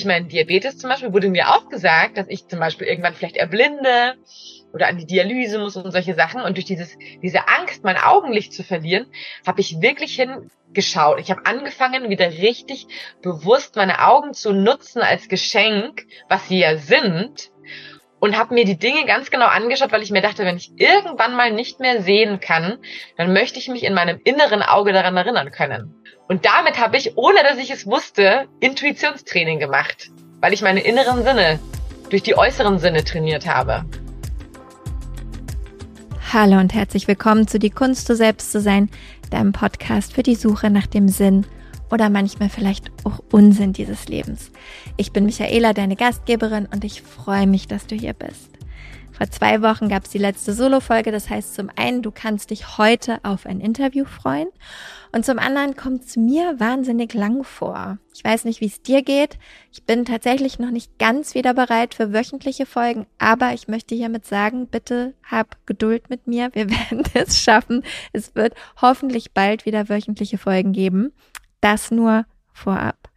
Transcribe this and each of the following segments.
Ich meine, Diabetes zum Beispiel wurde mir auch gesagt, dass ich zum Beispiel irgendwann vielleicht erblinde oder an die Dialyse muss und solche Sachen. Und durch dieses, diese Angst, mein Augenlicht zu verlieren, habe ich wirklich hingeschaut. Ich habe angefangen, wieder richtig bewusst meine Augen zu nutzen als Geschenk, was sie ja sind. Und habe mir die Dinge ganz genau angeschaut, weil ich mir dachte, wenn ich irgendwann mal nicht mehr sehen kann, dann möchte ich mich in meinem inneren Auge daran erinnern können. Und damit habe ich, ohne dass ich es wusste, Intuitionstraining gemacht, weil ich meine inneren Sinne durch die äußeren Sinne trainiert habe. Hallo und herzlich willkommen zu Die Kunst, du selbst zu sein, deinem Podcast für die Suche nach dem Sinn oder manchmal vielleicht auch Unsinn dieses Lebens. Ich bin Michaela, deine Gastgeberin und ich freue mich, dass du hier bist. Vor zwei Wochen gab es die letzte Solo-Folge. Das heißt, zum einen, du kannst dich heute auf ein Interview freuen. Und zum anderen kommt es mir wahnsinnig lang vor. Ich weiß nicht, wie es dir geht. Ich bin tatsächlich noch nicht ganz wieder bereit für wöchentliche Folgen, aber ich möchte hiermit sagen, bitte hab Geduld mit mir. Wir werden es schaffen. Es wird hoffentlich bald wieder wöchentliche Folgen geben. Das nur vorab.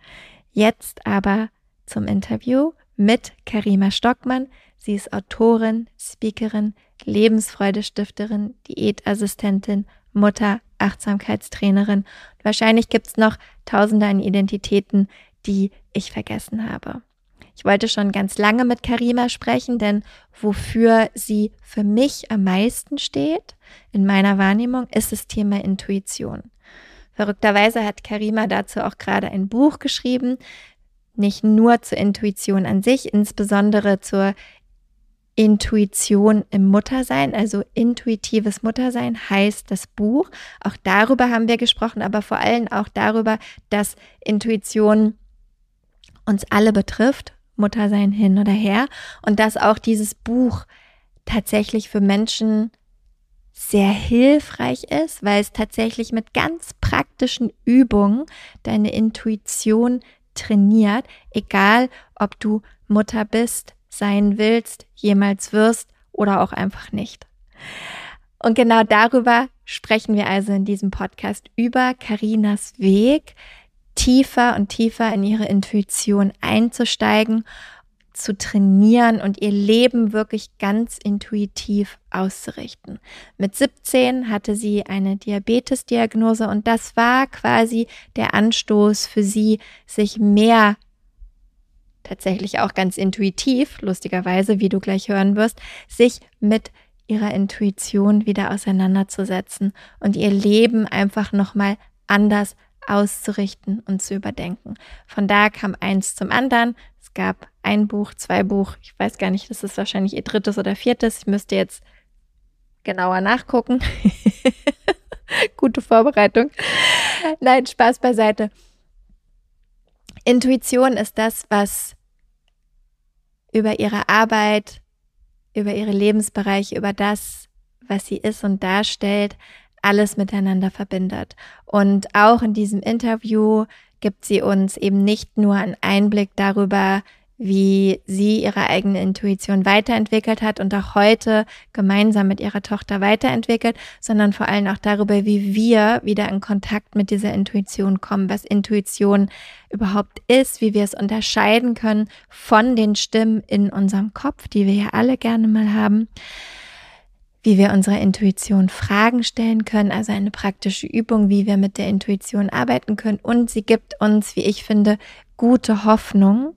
Jetzt aber zum Interview mit Karima Stockmann. Sie ist Autorin, Speakerin, Lebensfreudestifterin, Diätassistentin, Mutter, Achtsamkeitstrainerin. wahrscheinlich gibt's noch tausende an Identitäten, die ich vergessen habe. Ich wollte schon ganz lange mit Karima sprechen, denn wofür sie für mich am meisten steht, in meiner Wahrnehmung, ist das Thema Intuition. Verrückterweise hat Karima dazu auch gerade ein Buch geschrieben, nicht nur zur Intuition an sich, insbesondere zur Intuition im Muttersein, also intuitives Muttersein heißt das Buch. Auch darüber haben wir gesprochen, aber vor allem auch darüber, dass Intuition uns alle betrifft, Muttersein hin oder her, und dass auch dieses Buch tatsächlich für Menschen sehr hilfreich ist, weil es tatsächlich mit ganz praktischen Übungen deine Intuition trainiert, egal ob du Mutter bist, sein willst, jemals wirst oder auch einfach nicht. Und genau darüber sprechen wir also in diesem Podcast über Karinas Weg, tiefer und tiefer in ihre Intuition einzusteigen, zu trainieren und ihr Leben wirklich ganz intuitiv auszurichten. Mit 17 hatte sie eine Diabetesdiagnose und das war quasi der Anstoß für sie, sich mehr tatsächlich auch ganz intuitiv, lustigerweise, wie du gleich hören wirst, sich mit ihrer Intuition wieder auseinanderzusetzen und ihr Leben einfach nochmal anders auszurichten und zu überdenken. Von da kam eins zum anderen. Es gab ein Buch, zwei Buch, ich weiß gar nicht, das ist wahrscheinlich ihr drittes oder viertes. Ich müsste jetzt genauer nachgucken. Gute Vorbereitung. Nein, Spaß beiseite. Intuition ist das, was über ihre Arbeit, über ihre Lebensbereiche, über das, was sie ist und darstellt, alles miteinander verbindet. Und auch in diesem Interview gibt sie uns eben nicht nur einen Einblick darüber, wie sie ihre eigene Intuition weiterentwickelt hat und auch heute gemeinsam mit ihrer Tochter weiterentwickelt, sondern vor allem auch darüber, wie wir wieder in Kontakt mit dieser Intuition kommen, was Intuition überhaupt ist, wie wir es unterscheiden können von den Stimmen in unserem Kopf, die wir ja alle gerne mal haben wie wir unserer Intuition Fragen stellen können, also eine praktische Übung, wie wir mit der Intuition arbeiten können. Und sie gibt uns, wie ich finde, gute Hoffnung,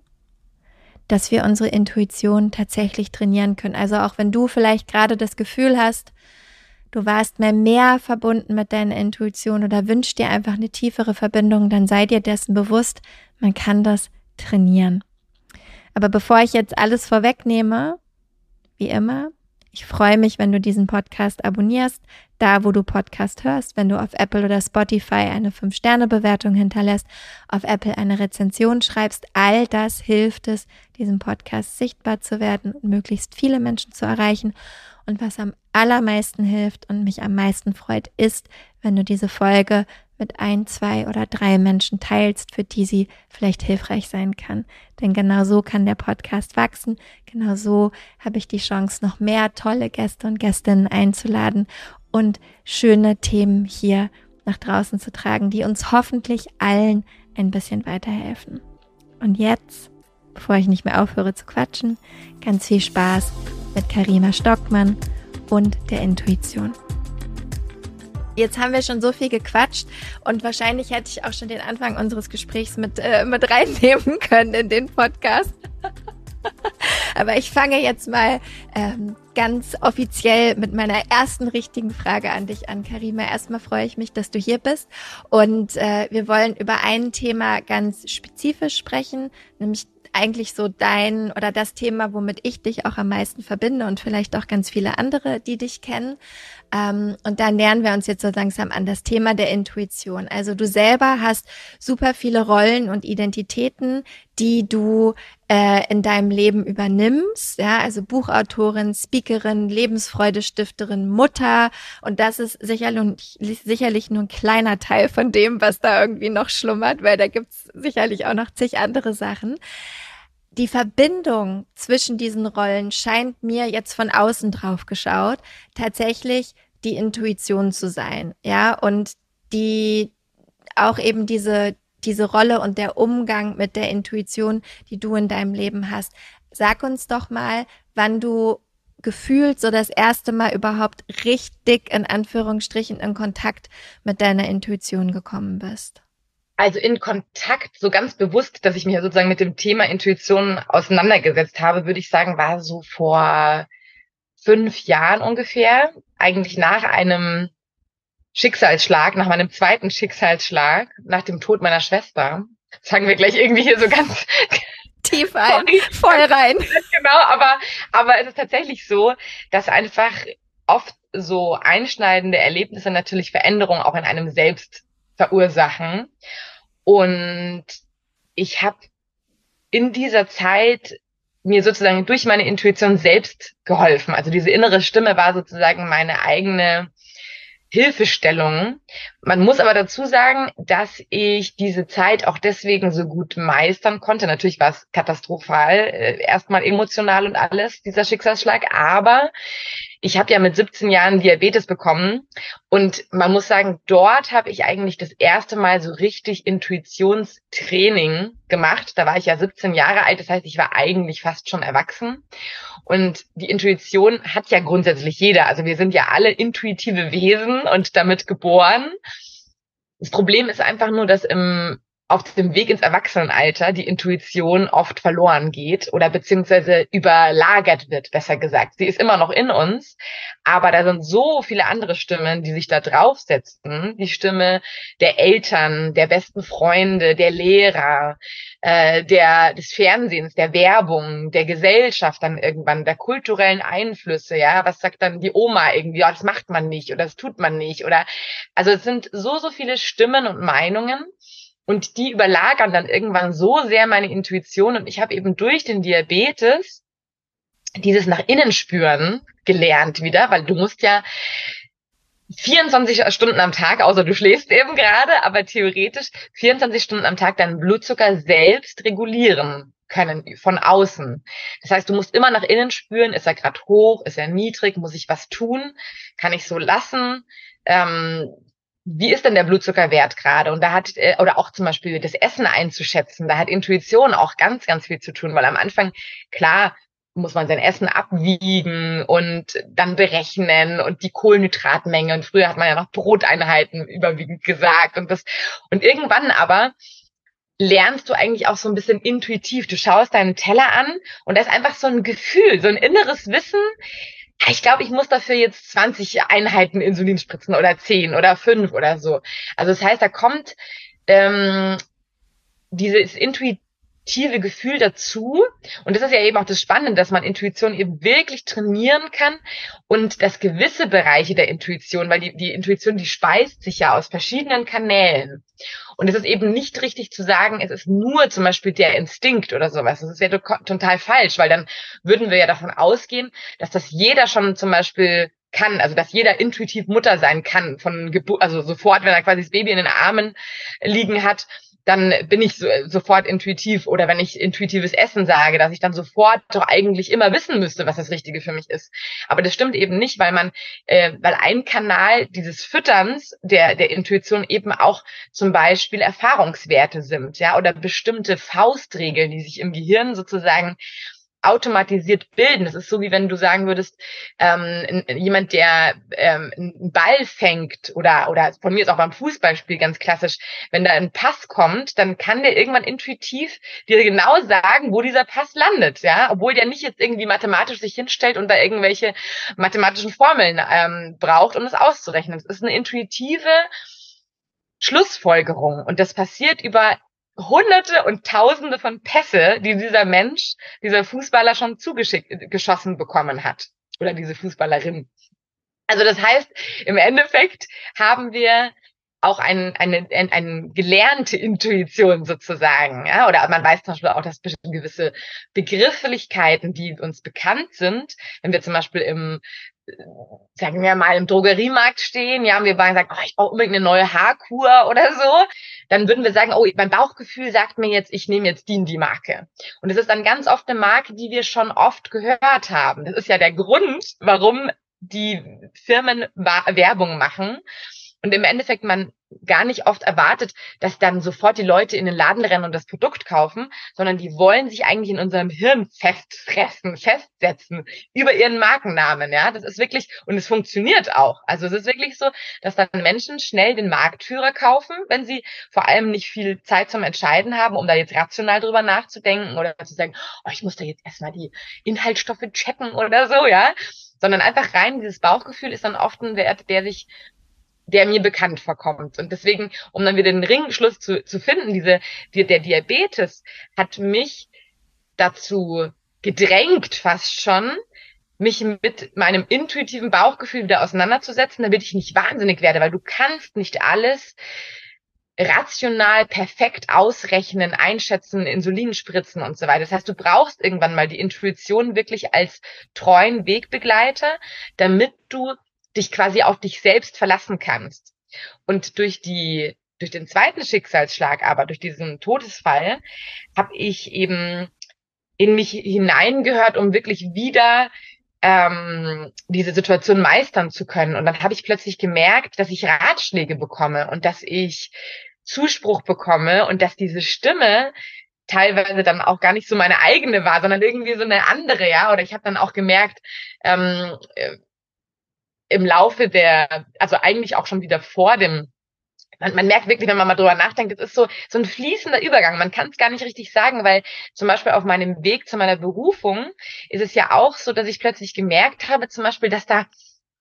dass wir unsere Intuition tatsächlich trainieren können. Also auch wenn du vielleicht gerade das Gefühl hast, du warst mehr mehr verbunden mit deiner Intuition oder wünschst dir einfach eine tiefere Verbindung, dann sei dir dessen bewusst, man kann das trainieren. Aber bevor ich jetzt alles vorwegnehme, wie immer, ich freue mich, wenn du diesen Podcast abonnierst, da wo du Podcast hörst, wenn du auf Apple oder Spotify eine 5-Sterne-Bewertung hinterlässt, auf Apple eine Rezension schreibst. All das hilft es, diesem Podcast sichtbar zu werden und möglichst viele Menschen zu erreichen. Und was am allermeisten hilft und mich am meisten freut, ist, wenn du diese Folge mit ein, zwei oder drei Menschen teilst, für die sie vielleicht hilfreich sein kann. Denn genau so kann der Podcast wachsen. Genau so habe ich die Chance, noch mehr tolle Gäste und Gästinnen einzuladen und schöne Themen hier nach draußen zu tragen, die uns hoffentlich allen ein bisschen weiterhelfen. Und jetzt bevor ich nicht mehr aufhöre zu quatschen, ganz viel Spaß mit Karima Stockmann und der Intuition. Jetzt haben wir schon so viel gequatscht und wahrscheinlich hätte ich auch schon den Anfang unseres Gesprächs mit, äh, mit reinnehmen können in den Podcast. Aber ich fange jetzt mal ähm, ganz offiziell mit meiner ersten richtigen Frage an dich an, Karima. Erstmal freue ich mich, dass du hier bist. Und äh, wir wollen über ein Thema ganz spezifisch sprechen, nämlich eigentlich so dein oder das Thema, womit ich dich auch am meisten verbinde und vielleicht auch ganz viele andere, die dich kennen. Ähm, und da nähern wir uns jetzt so langsam an das Thema der Intuition. Also du selber hast super viele Rollen und Identitäten, die du äh, in deinem Leben übernimmst. Ja, also Buchautorin, Speakerin, Lebensfreudestifterin, Mutter. Und das ist sicherlich, sicherlich nur ein kleiner Teil von dem, was da irgendwie noch schlummert, weil da gibt's sicherlich auch noch zig andere Sachen die Verbindung zwischen diesen Rollen scheint mir jetzt von außen drauf geschaut, tatsächlich die Intuition zu sein, ja, und die auch eben diese, diese Rolle und der Umgang mit der Intuition, die du in deinem Leben hast. Sag uns doch mal, wann du gefühlt so das erste Mal überhaupt richtig in Anführungsstrichen in Kontakt mit deiner Intuition gekommen bist also in Kontakt, so ganz bewusst, dass ich mich sozusagen mit dem Thema Intuition auseinandergesetzt habe, würde ich sagen, war so vor fünf Jahren ungefähr, eigentlich nach einem Schicksalsschlag, nach meinem zweiten Schicksalsschlag, nach dem Tod meiner Schwester. Sagen wir gleich irgendwie hier so ganz tief ein, voll rein. Genau, aber, aber es ist tatsächlich so, dass einfach oft so einschneidende Erlebnisse natürlich Veränderungen auch in einem selbst verursachen. Und ich habe in dieser Zeit mir sozusagen durch meine Intuition selbst geholfen. Also diese innere Stimme war sozusagen meine eigene Hilfestellung. Man muss aber dazu sagen, dass ich diese Zeit auch deswegen so gut meistern konnte. Natürlich war es katastrophal, äh, erstmal emotional und alles, dieser Schicksalsschlag, aber ich habe ja mit 17 Jahren Diabetes bekommen und man muss sagen, dort habe ich eigentlich das erste Mal so richtig Intuitionstraining gemacht. Da war ich ja 17 Jahre alt, das heißt, ich war eigentlich fast schon erwachsen. Und die Intuition hat ja grundsätzlich jeder. Also wir sind ja alle intuitive Wesen und damit geboren. Das Problem ist einfach nur, dass im auf dem Weg ins Erwachsenenalter die Intuition oft verloren geht oder beziehungsweise überlagert wird, besser gesagt. Sie ist immer noch in uns, aber da sind so viele andere Stimmen, die sich da draufsetzen. Die Stimme der Eltern, der besten Freunde, der Lehrer, äh, der des Fernsehens, der Werbung, der Gesellschaft dann irgendwann, der kulturellen Einflüsse. Ja, was sagt dann die Oma irgendwie? Ja, das macht man nicht oder das tut man nicht oder also es sind so so viele Stimmen und Meinungen und die überlagern dann irgendwann so sehr meine Intuition. Und ich habe eben durch den Diabetes dieses nach innen spüren gelernt wieder, weil du musst ja 24 Stunden am Tag, außer du schläfst eben gerade, aber theoretisch 24 Stunden am Tag deinen Blutzucker selbst regulieren können von außen. Das heißt, du musst immer nach innen spüren, ist er gerade hoch, ist er niedrig, muss ich was tun, kann ich so lassen. Ähm, wie ist denn der Blutzuckerwert gerade? Und da hat, äh, oder auch zum Beispiel das Essen einzuschätzen, da hat Intuition auch ganz, ganz viel zu tun, weil am Anfang, klar, muss man sein Essen abwiegen und dann berechnen und die Kohlenhydratmenge. Und früher hat man ja noch Broteinheiten überwiegend gesagt und das, und irgendwann aber lernst du eigentlich auch so ein bisschen intuitiv. Du schaust deinen Teller an und da ist einfach so ein Gefühl, so ein inneres Wissen, ich glaube, ich muss dafür jetzt 20 Einheiten Insulin spritzen oder 10 oder 5 oder so. Also das heißt, da kommt ähm, dieses intuitive Gefühl dazu. Und das ist ja eben auch das Spannende, dass man Intuition eben wirklich trainieren kann und dass gewisse Bereiche der Intuition, weil die, die Intuition, die speist sich ja aus verschiedenen Kanälen. Und es ist eben nicht richtig zu sagen, es ist nur zum Beispiel der Instinkt oder sowas. Das wäre total falsch, weil dann würden wir ja davon ausgehen, dass das jeder schon zum Beispiel kann, also dass jeder intuitiv Mutter sein kann, von Geburt, also sofort, wenn er quasi das Baby in den Armen liegen hat dann bin ich so, sofort intuitiv oder wenn ich intuitives Essen sage, dass ich dann sofort doch eigentlich immer wissen müsste, was das Richtige für mich ist. Aber das stimmt eben nicht, weil man, äh, weil ein Kanal dieses Fütterns der der Intuition eben auch zum Beispiel Erfahrungswerte sind, ja, oder bestimmte Faustregeln, die sich im Gehirn sozusagen automatisiert bilden. Das ist so, wie wenn du sagen würdest, ähm, jemand, der ähm, einen Ball fängt oder, oder von mir ist auch beim Fußballspiel ganz klassisch, wenn da ein Pass kommt, dann kann der irgendwann intuitiv dir genau sagen, wo dieser Pass landet, ja, obwohl der nicht jetzt irgendwie mathematisch sich hinstellt und da irgendwelche mathematischen Formeln ähm, braucht, um es auszurechnen. Es ist eine intuitive Schlussfolgerung und das passiert über Hunderte und Tausende von Pässe, die dieser Mensch, dieser Fußballer schon zugeschickt, geschossen bekommen hat. Oder diese Fußballerin. Also das heißt, im Endeffekt haben wir auch ein, eine, eine, eine gelernte Intuition sozusagen. Ja? Oder man weiß zum Beispiel auch, dass gewisse Begrifflichkeiten, die uns bekannt sind, wenn wir zum Beispiel im sagen wir mal, im Drogeriemarkt stehen, ja, und wir sagen, oh, ich brauche unbedingt eine neue Haarkur oder so, dann würden wir sagen, oh, mein Bauchgefühl sagt mir jetzt, ich nehme jetzt die in die Marke. Und es ist dann ganz oft eine Marke, die wir schon oft gehört haben. Das ist ja der Grund, warum die Firmen Werbung machen. Und im Endeffekt man gar nicht oft erwartet, dass dann sofort die Leute in den Laden rennen und das Produkt kaufen, sondern die wollen sich eigentlich in unserem Hirn festfressen, festsetzen über ihren Markennamen, ja. Das ist wirklich, und es funktioniert auch. Also es ist wirklich so, dass dann Menschen schnell den Marktführer kaufen, wenn sie vor allem nicht viel Zeit zum Entscheiden haben, um da jetzt rational drüber nachzudenken oder zu sagen, oh, ich muss da jetzt erstmal die Inhaltsstoffe checken oder so, ja sondern einfach rein dieses Bauchgefühl ist dann oft ein Wert, der sich der mir bekannt vorkommt. Und deswegen, um dann wieder den Ringschluss zu, zu finden, diese, die, der Diabetes hat mich dazu gedrängt fast schon, mich mit meinem intuitiven Bauchgefühl wieder auseinanderzusetzen, damit ich nicht wahnsinnig werde, weil du kannst nicht alles rational perfekt ausrechnen, einschätzen, Insulin spritzen und so weiter. Das heißt, du brauchst irgendwann mal die Intuition wirklich als treuen Wegbegleiter, damit du dich quasi auf dich selbst verlassen kannst. Und durch die durch den zweiten Schicksalsschlag, aber durch diesen Todesfall, habe ich eben in mich hineingehört, um wirklich wieder ähm, diese Situation meistern zu können. Und dann habe ich plötzlich gemerkt, dass ich Ratschläge bekomme und dass ich Zuspruch bekomme und dass diese Stimme teilweise dann auch gar nicht so meine eigene war, sondern irgendwie so eine andere, ja. Oder ich habe dann auch gemerkt, ähm, äh, im Laufe der, also eigentlich auch schon wieder vor dem man, man merkt wirklich, wenn man mal drüber nachdenkt, es ist so, so ein fließender Übergang. Man kann es gar nicht richtig sagen, weil zum Beispiel auf meinem Weg zu meiner Berufung ist es ja auch so, dass ich plötzlich gemerkt habe, zum Beispiel, dass da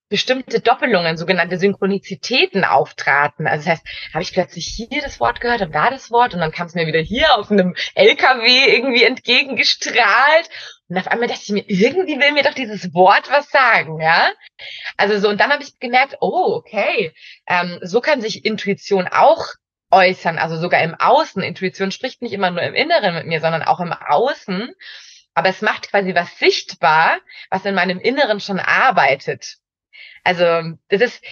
bestimmte Doppelungen, sogenannte Synchronizitäten auftraten. Also das heißt, habe ich plötzlich hier das Wort gehört und da das Wort und dann kam es mir wieder hier auf einem LKW irgendwie entgegengestrahlt und auf einmal dachte ich mir, irgendwie will mir doch dieses Wort was sagen, ja. Also so, und dann habe ich gemerkt, oh, okay, ähm, so kann sich Intuition auch äußern, also sogar im Außen. Intuition spricht nicht immer nur im Inneren mit mir, sondern auch im Außen. Aber es macht quasi was sichtbar, was in meinem Inneren schon arbeitet. Also das ist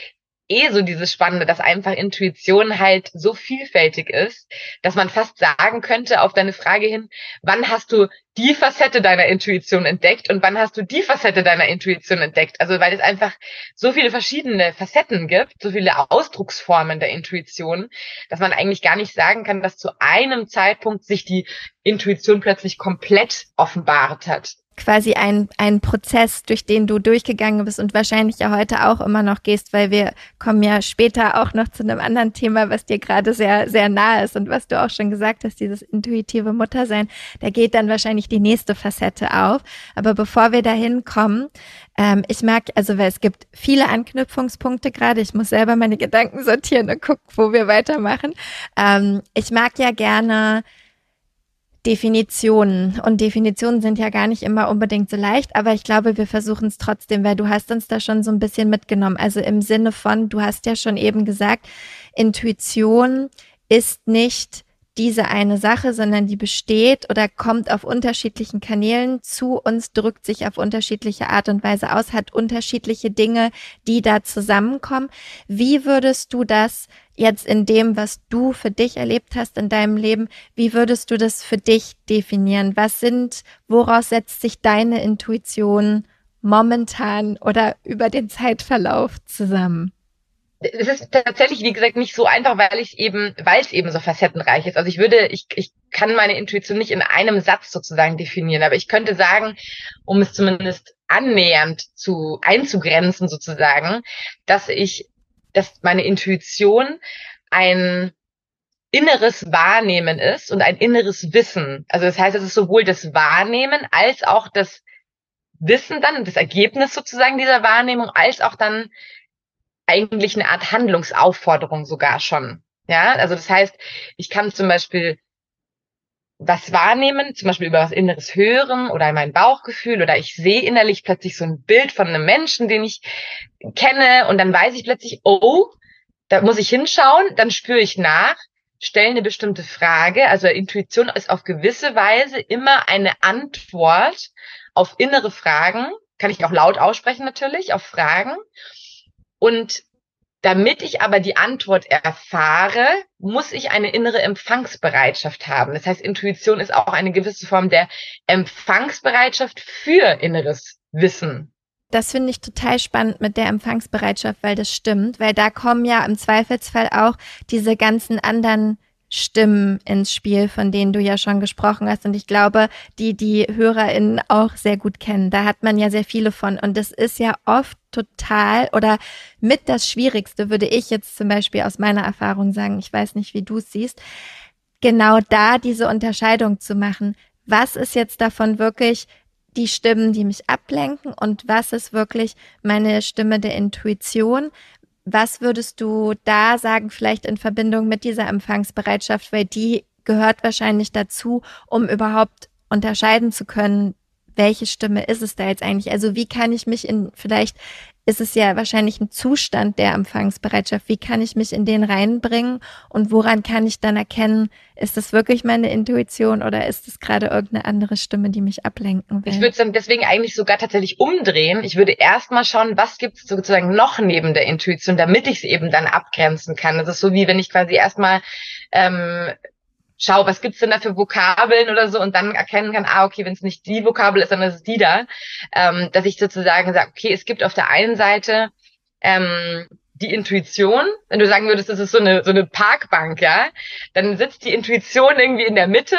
eh so dieses Spannende, dass einfach Intuition halt so vielfältig ist, dass man fast sagen könnte auf deine Frage hin, wann hast du die Facette deiner Intuition entdeckt und wann hast du die Facette deiner Intuition entdeckt? Also weil es einfach so viele verschiedene Facetten gibt, so viele Ausdrucksformen der Intuition, dass man eigentlich gar nicht sagen kann, dass zu einem Zeitpunkt sich die Intuition plötzlich komplett offenbart hat quasi ein, ein Prozess, durch den du durchgegangen bist und wahrscheinlich ja heute auch immer noch gehst, weil wir kommen ja später auch noch zu einem anderen Thema, was dir gerade sehr, sehr nahe ist und was du auch schon gesagt hast, dieses intuitive Muttersein, da geht dann wahrscheinlich die nächste Facette auf. Aber bevor wir dahin kommen, ähm, ich mag, also weil es gibt viele Anknüpfungspunkte gerade, ich muss selber meine Gedanken sortieren und gucken, wo wir weitermachen. Ähm, ich mag ja gerne Definitionen. Und Definitionen sind ja gar nicht immer unbedingt so leicht, aber ich glaube, wir versuchen es trotzdem, weil du hast uns da schon so ein bisschen mitgenommen. Also im Sinne von, du hast ja schon eben gesagt, Intuition ist nicht diese eine Sache, sondern die besteht oder kommt auf unterschiedlichen Kanälen zu uns, drückt sich auf unterschiedliche Art und Weise aus, hat unterschiedliche Dinge, die da zusammenkommen. Wie würdest du das jetzt in dem, was du für dich erlebt hast in deinem Leben, wie würdest du das für dich definieren? Was sind, woraus setzt sich deine Intuition momentan oder über den Zeitverlauf zusammen? es ist tatsächlich, wie gesagt, nicht so einfach, weil ich eben, weil es eben so facettenreich ist. Also ich würde, ich, ich kann meine Intuition nicht in einem Satz sozusagen definieren, aber ich könnte sagen, um es zumindest annähernd zu einzugrenzen sozusagen, dass ich, dass meine Intuition ein inneres Wahrnehmen ist und ein inneres Wissen. Also das heißt, es ist sowohl das Wahrnehmen als auch das Wissen dann, das Ergebnis sozusagen dieser Wahrnehmung, als auch dann eigentlich eine Art Handlungsaufforderung sogar schon. Ja, also das heißt, ich kann zum Beispiel was wahrnehmen, zum Beispiel über was Inneres hören oder mein Bauchgefühl oder ich sehe innerlich plötzlich so ein Bild von einem Menschen, den ich kenne und dann weiß ich plötzlich, oh, da muss ich hinschauen, dann spüre ich nach, stelle eine bestimmte Frage. Also Intuition ist auf gewisse Weise immer eine Antwort auf innere Fragen, kann ich auch laut aussprechen natürlich, auf Fragen. Und damit ich aber die Antwort erfahre, muss ich eine innere Empfangsbereitschaft haben. Das heißt, Intuition ist auch eine gewisse Form der Empfangsbereitschaft für inneres Wissen. Das finde ich total spannend mit der Empfangsbereitschaft, weil das stimmt, weil da kommen ja im Zweifelsfall auch diese ganzen anderen Stimmen ins Spiel, von denen du ja schon gesprochen hast. Und ich glaube, die die HörerInnen auch sehr gut kennen. Da hat man ja sehr viele von. Und das ist ja oft total oder mit das Schwierigste, würde ich jetzt zum Beispiel aus meiner Erfahrung sagen. Ich weiß nicht, wie du es siehst. Genau da diese Unterscheidung zu machen. Was ist jetzt davon wirklich die Stimmen, die mich ablenken und was ist wirklich meine Stimme der Intuition? Was würdest du da sagen, vielleicht in Verbindung mit dieser Empfangsbereitschaft, weil die gehört wahrscheinlich dazu, um überhaupt unterscheiden zu können, welche Stimme ist es da jetzt eigentlich? Also wie kann ich mich in, vielleicht ist es ja wahrscheinlich ein Zustand der Empfangsbereitschaft. Wie kann ich mich in den reinbringen und woran kann ich dann erkennen, ist das wirklich meine Intuition oder ist es gerade irgendeine andere Stimme, die mich ablenken will? Ich würde es dann deswegen eigentlich sogar tatsächlich umdrehen. Ich würde erstmal schauen, was gibt es sozusagen noch neben der Intuition, damit ich es eben dann abgrenzen kann. Das ist so wie wenn ich quasi erstmal ähm, schau, was gibt's denn da für Vokabeln oder so und dann erkennen kann, ah, okay, wenn es nicht die Vokabel ist, dann ist es die da. Ähm, dass ich sozusagen sage, okay, es gibt auf der einen Seite ähm, die Intuition, wenn du sagen würdest, das ist so eine, so eine Parkbank, ja, dann sitzt die Intuition irgendwie in der Mitte,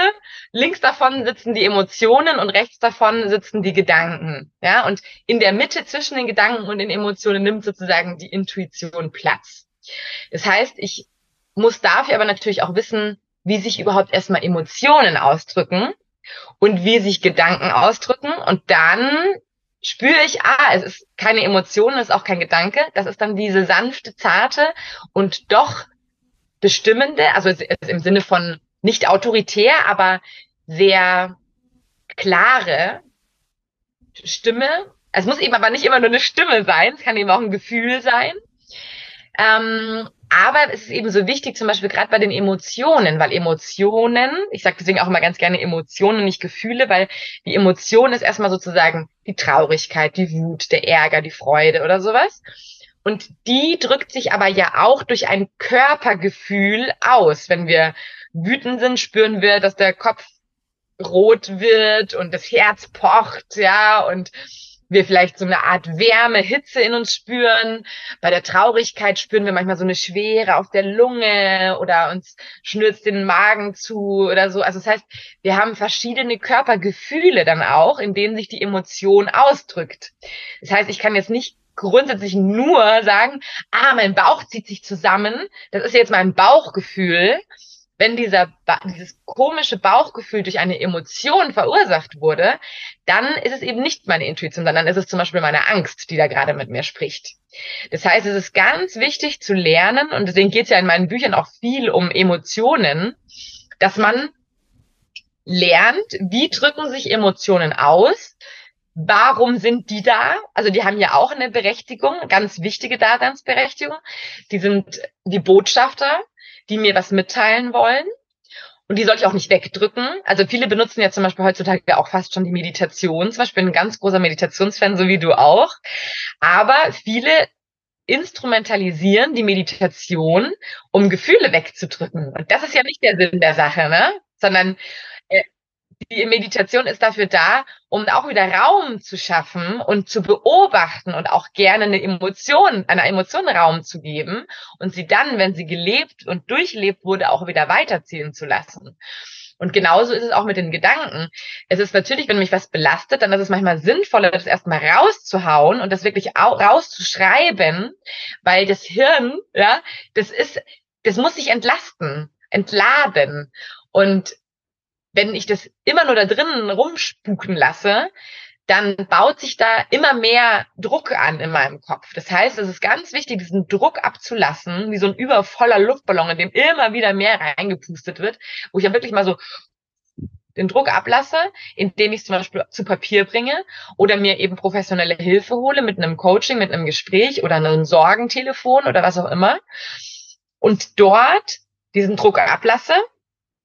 links davon sitzen die Emotionen und rechts davon sitzen die Gedanken, ja, und in der Mitte zwischen den Gedanken und den Emotionen nimmt sozusagen die Intuition Platz. Das heißt, ich muss dafür aber natürlich auch wissen, wie sich überhaupt erstmal Emotionen ausdrücken und wie sich Gedanken ausdrücken. Und dann spüre ich, ah, es ist keine Emotion, es ist auch kein Gedanke. Das ist dann diese sanfte, zarte und doch bestimmende, also im Sinne von nicht autoritär, aber sehr klare Stimme. Es muss eben aber nicht immer nur eine Stimme sein, es kann eben auch ein Gefühl sein. Ähm, aber es ist eben so wichtig, zum Beispiel gerade bei den Emotionen, weil Emotionen, ich sage deswegen auch immer ganz gerne Emotionen, nicht Gefühle, weil die Emotion ist erstmal sozusagen die Traurigkeit, die Wut, der Ärger, die Freude oder sowas. Und die drückt sich aber ja auch durch ein Körpergefühl aus. Wenn wir wütend sind, spüren wir, dass der Kopf rot wird und das Herz pocht, ja, und wir vielleicht so eine Art Wärme, Hitze in uns spüren. Bei der Traurigkeit spüren wir manchmal so eine Schwere auf der Lunge oder uns schnürzt den Magen zu oder so. Also das heißt, wir haben verschiedene Körpergefühle dann auch, in denen sich die Emotion ausdrückt. Das heißt, ich kann jetzt nicht grundsätzlich nur sagen, ah, mein Bauch zieht sich zusammen, das ist jetzt mein Bauchgefühl, wenn dieser, dieses komische Bauchgefühl durch eine Emotion verursacht wurde, dann ist es eben nicht meine Intuition, sondern ist es zum Beispiel meine Angst, die da gerade mit mir spricht. Das heißt, es ist ganz wichtig zu lernen, und deswegen geht es ja in meinen Büchern auch viel um Emotionen, dass man lernt, wie drücken sich Emotionen aus, Warum sind die da? Also die haben ja auch eine Berechtigung, ganz wichtige Daseinsberechtigung. Die sind die Botschafter die mir was mitteilen wollen. Und die soll ich auch nicht wegdrücken. Also viele benutzen ja zum Beispiel heutzutage auch fast schon die Meditation. Zum Beispiel ein ganz großer Meditationsfan, so wie du auch. Aber viele instrumentalisieren die Meditation, um Gefühle wegzudrücken. Und das ist ja nicht der Sinn der Sache, ne? Sondern die Meditation ist dafür da, um auch wieder Raum zu schaffen und zu beobachten und auch gerne eine Emotion, einer Emotion Raum zu geben und sie dann, wenn sie gelebt und durchlebt wurde, auch wieder weiterziehen zu lassen. Und genauso ist es auch mit den Gedanken. Es ist natürlich, wenn mich was belastet, dann ist es manchmal sinnvoller, das erstmal rauszuhauen und das wirklich rauszuschreiben, weil das Hirn, ja, das ist, das muss sich entlasten, entladen. Und wenn ich das immer nur da drinnen rumspuken lasse, dann baut sich da immer mehr Druck an in meinem Kopf. Das heißt, es ist ganz wichtig, diesen Druck abzulassen, wie so ein übervoller Luftballon, in dem immer wieder mehr reingepustet wird, wo ich ja wirklich mal so den Druck ablasse, indem ich zum Beispiel zu Papier bringe oder mir eben professionelle Hilfe hole mit einem Coaching, mit einem Gespräch oder einem Sorgentelefon oder was auch immer und dort diesen Druck ablasse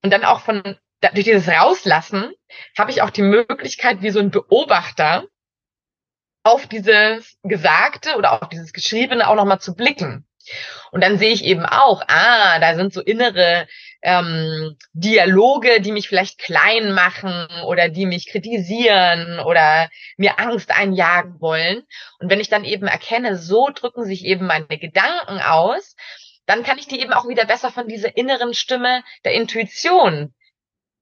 und dann auch von durch dieses Rauslassen habe ich auch die Möglichkeit, wie so ein Beobachter auf dieses Gesagte oder auf dieses Geschriebene auch nochmal zu blicken. Und dann sehe ich eben auch, ah, da sind so innere ähm, Dialoge, die mich vielleicht klein machen oder die mich kritisieren oder mir Angst einjagen wollen. Und wenn ich dann eben erkenne, so drücken sich eben meine Gedanken aus, dann kann ich die eben auch wieder besser von dieser inneren Stimme der Intuition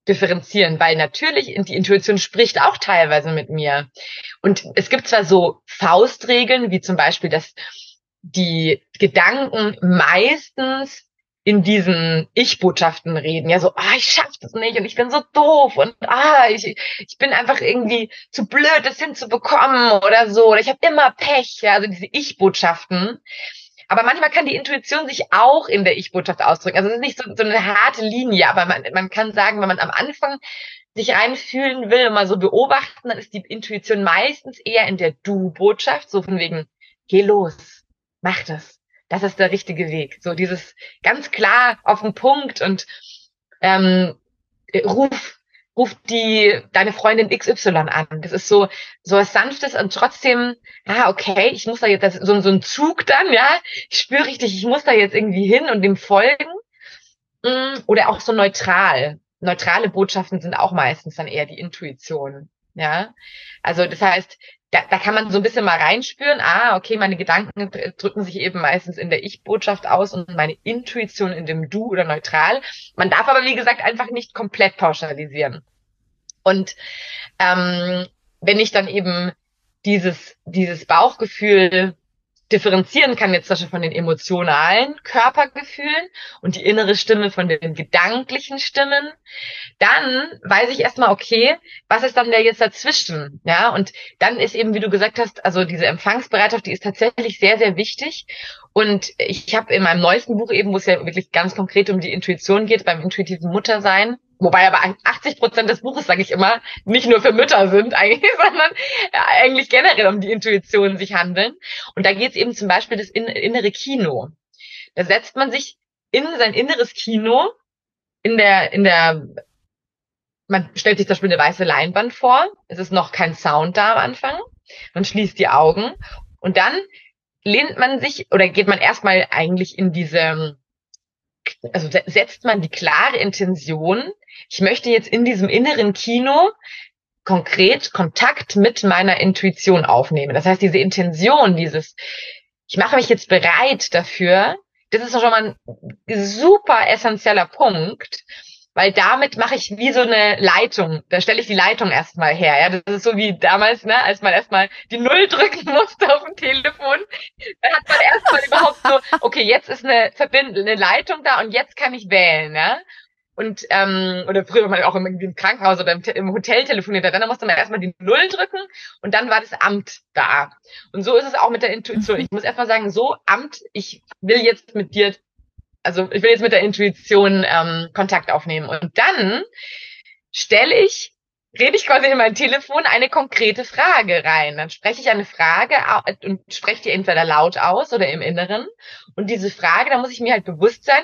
differenzieren, weil natürlich die Intuition spricht auch teilweise mit mir. Und es gibt zwar so Faustregeln, wie zum Beispiel, dass die Gedanken meistens in diesen Ich-Botschaften reden. Ja, so, ah, ich schaff das nicht und ich bin so doof und ah, ich, ich bin einfach irgendwie zu blöd, das hinzubekommen oder so. Oder ich habe immer Pech. Ja, also diese Ich-Botschaften. Aber manchmal kann die Intuition sich auch in der Ich-Botschaft ausdrücken. Also es ist nicht so, so eine harte Linie, aber man, man kann sagen, wenn man am Anfang sich reinfühlen will und mal so beobachten, dann ist die Intuition meistens eher in der Du-Botschaft, so von wegen, geh los, mach das. Das ist der richtige Weg. So dieses ganz klar auf den Punkt und ähm, ruf ruft die deine Freundin XY an. Das ist so so was sanftes und trotzdem, ah okay, ich muss da jetzt das, so so ein Zug dann, ja, ich spüre richtig, ich muss da jetzt irgendwie hin und dem folgen. Mm, oder auch so neutral. Neutrale Botschaften sind auch meistens dann eher die Intuition, ja. Also das heißt, da, da kann man so ein bisschen mal reinspüren, ah, okay, meine Gedanken drücken sich eben meistens in der Ich-Botschaft aus und meine Intuition in dem Du oder neutral. Man darf aber, wie gesagt, einfach nicht komplett pauschalisieren. Und ähm, wenn ich dann eben dieses, dieses Bauchgefühl differenzieren kann jetzt zum Beispiel von den emotionalen Körpergefühlen und die innere Stimme von den gedanklichen Stimmen, dann weiß ich erstmal, okay, was ist dann der jetzt dazwischen? Ja, und dann ist eben, wie du gesagt hast, also diese Empfangsbereitschaft, die ist tatsächlich sehr, sehr wichtig. Und ich habe in meinem neuesten Buch eben, wo es ja wirklich ganz konkret um die Intuition geht, beim intuitiven Muttersein, Wobei aber 80 Prozent des Buches, sage ich immer, nicht nur für Mütter sind eigentlich, sondern eigentlich generell um die Intuition sich handeln. Und da geht es eben zum Beispiel das innere Kino. Da setzt man sich in sein inneres Kino in der, in der, man stellt sich zum Beispiel eine weiße Leinwand vor. Es ist noch kein Sound da am Anfang. Man schließt die Augen und dann lehnt man sich oder geht man erstmal eigentlich in diese also setzt man die klare Intention, ich möchte jetzt in diesem inneren Kino konkret Kontakt mit meiner Intuition aufnehmen. Das heißt, diese Intention, dieses, ich mache mich jetzt bereit dafür, das ist schon mal ein super essentieller Punkt, weil damit mache ich wie so eine Leitung. Da stelle ich die Leitung erstmal her. Ja, das ist so wie damals, ne, als man erstmal die Null drücken musste auf dem Telefon. Da hat man erstmal überhaupt so, okay, jetzt ist eine verbindende Leitung da und jetzt kann ich wählen, ja. Und ähm, oder früher mal auch im, Krankenhaus oder im, im Hotel telefoniert hat, dann musste man erstmal die Null drücken und dann war das Amt da. Und so ist es auch mit der Intuition. Ich muss erstmal sagen, so Amt, ich will jetzt mit dir, also ich will jetzt mit der Intuition ähm, Kontakt aufnehmen. Und dann stelle ich, rede ich quasi in mein Telefon eine konkrete Frage rein. Dann spreche ich eine Frage und spreche die entweder laut aus oder im Inneren. Und diese Frage, da muss ich mir halt bewusst sein,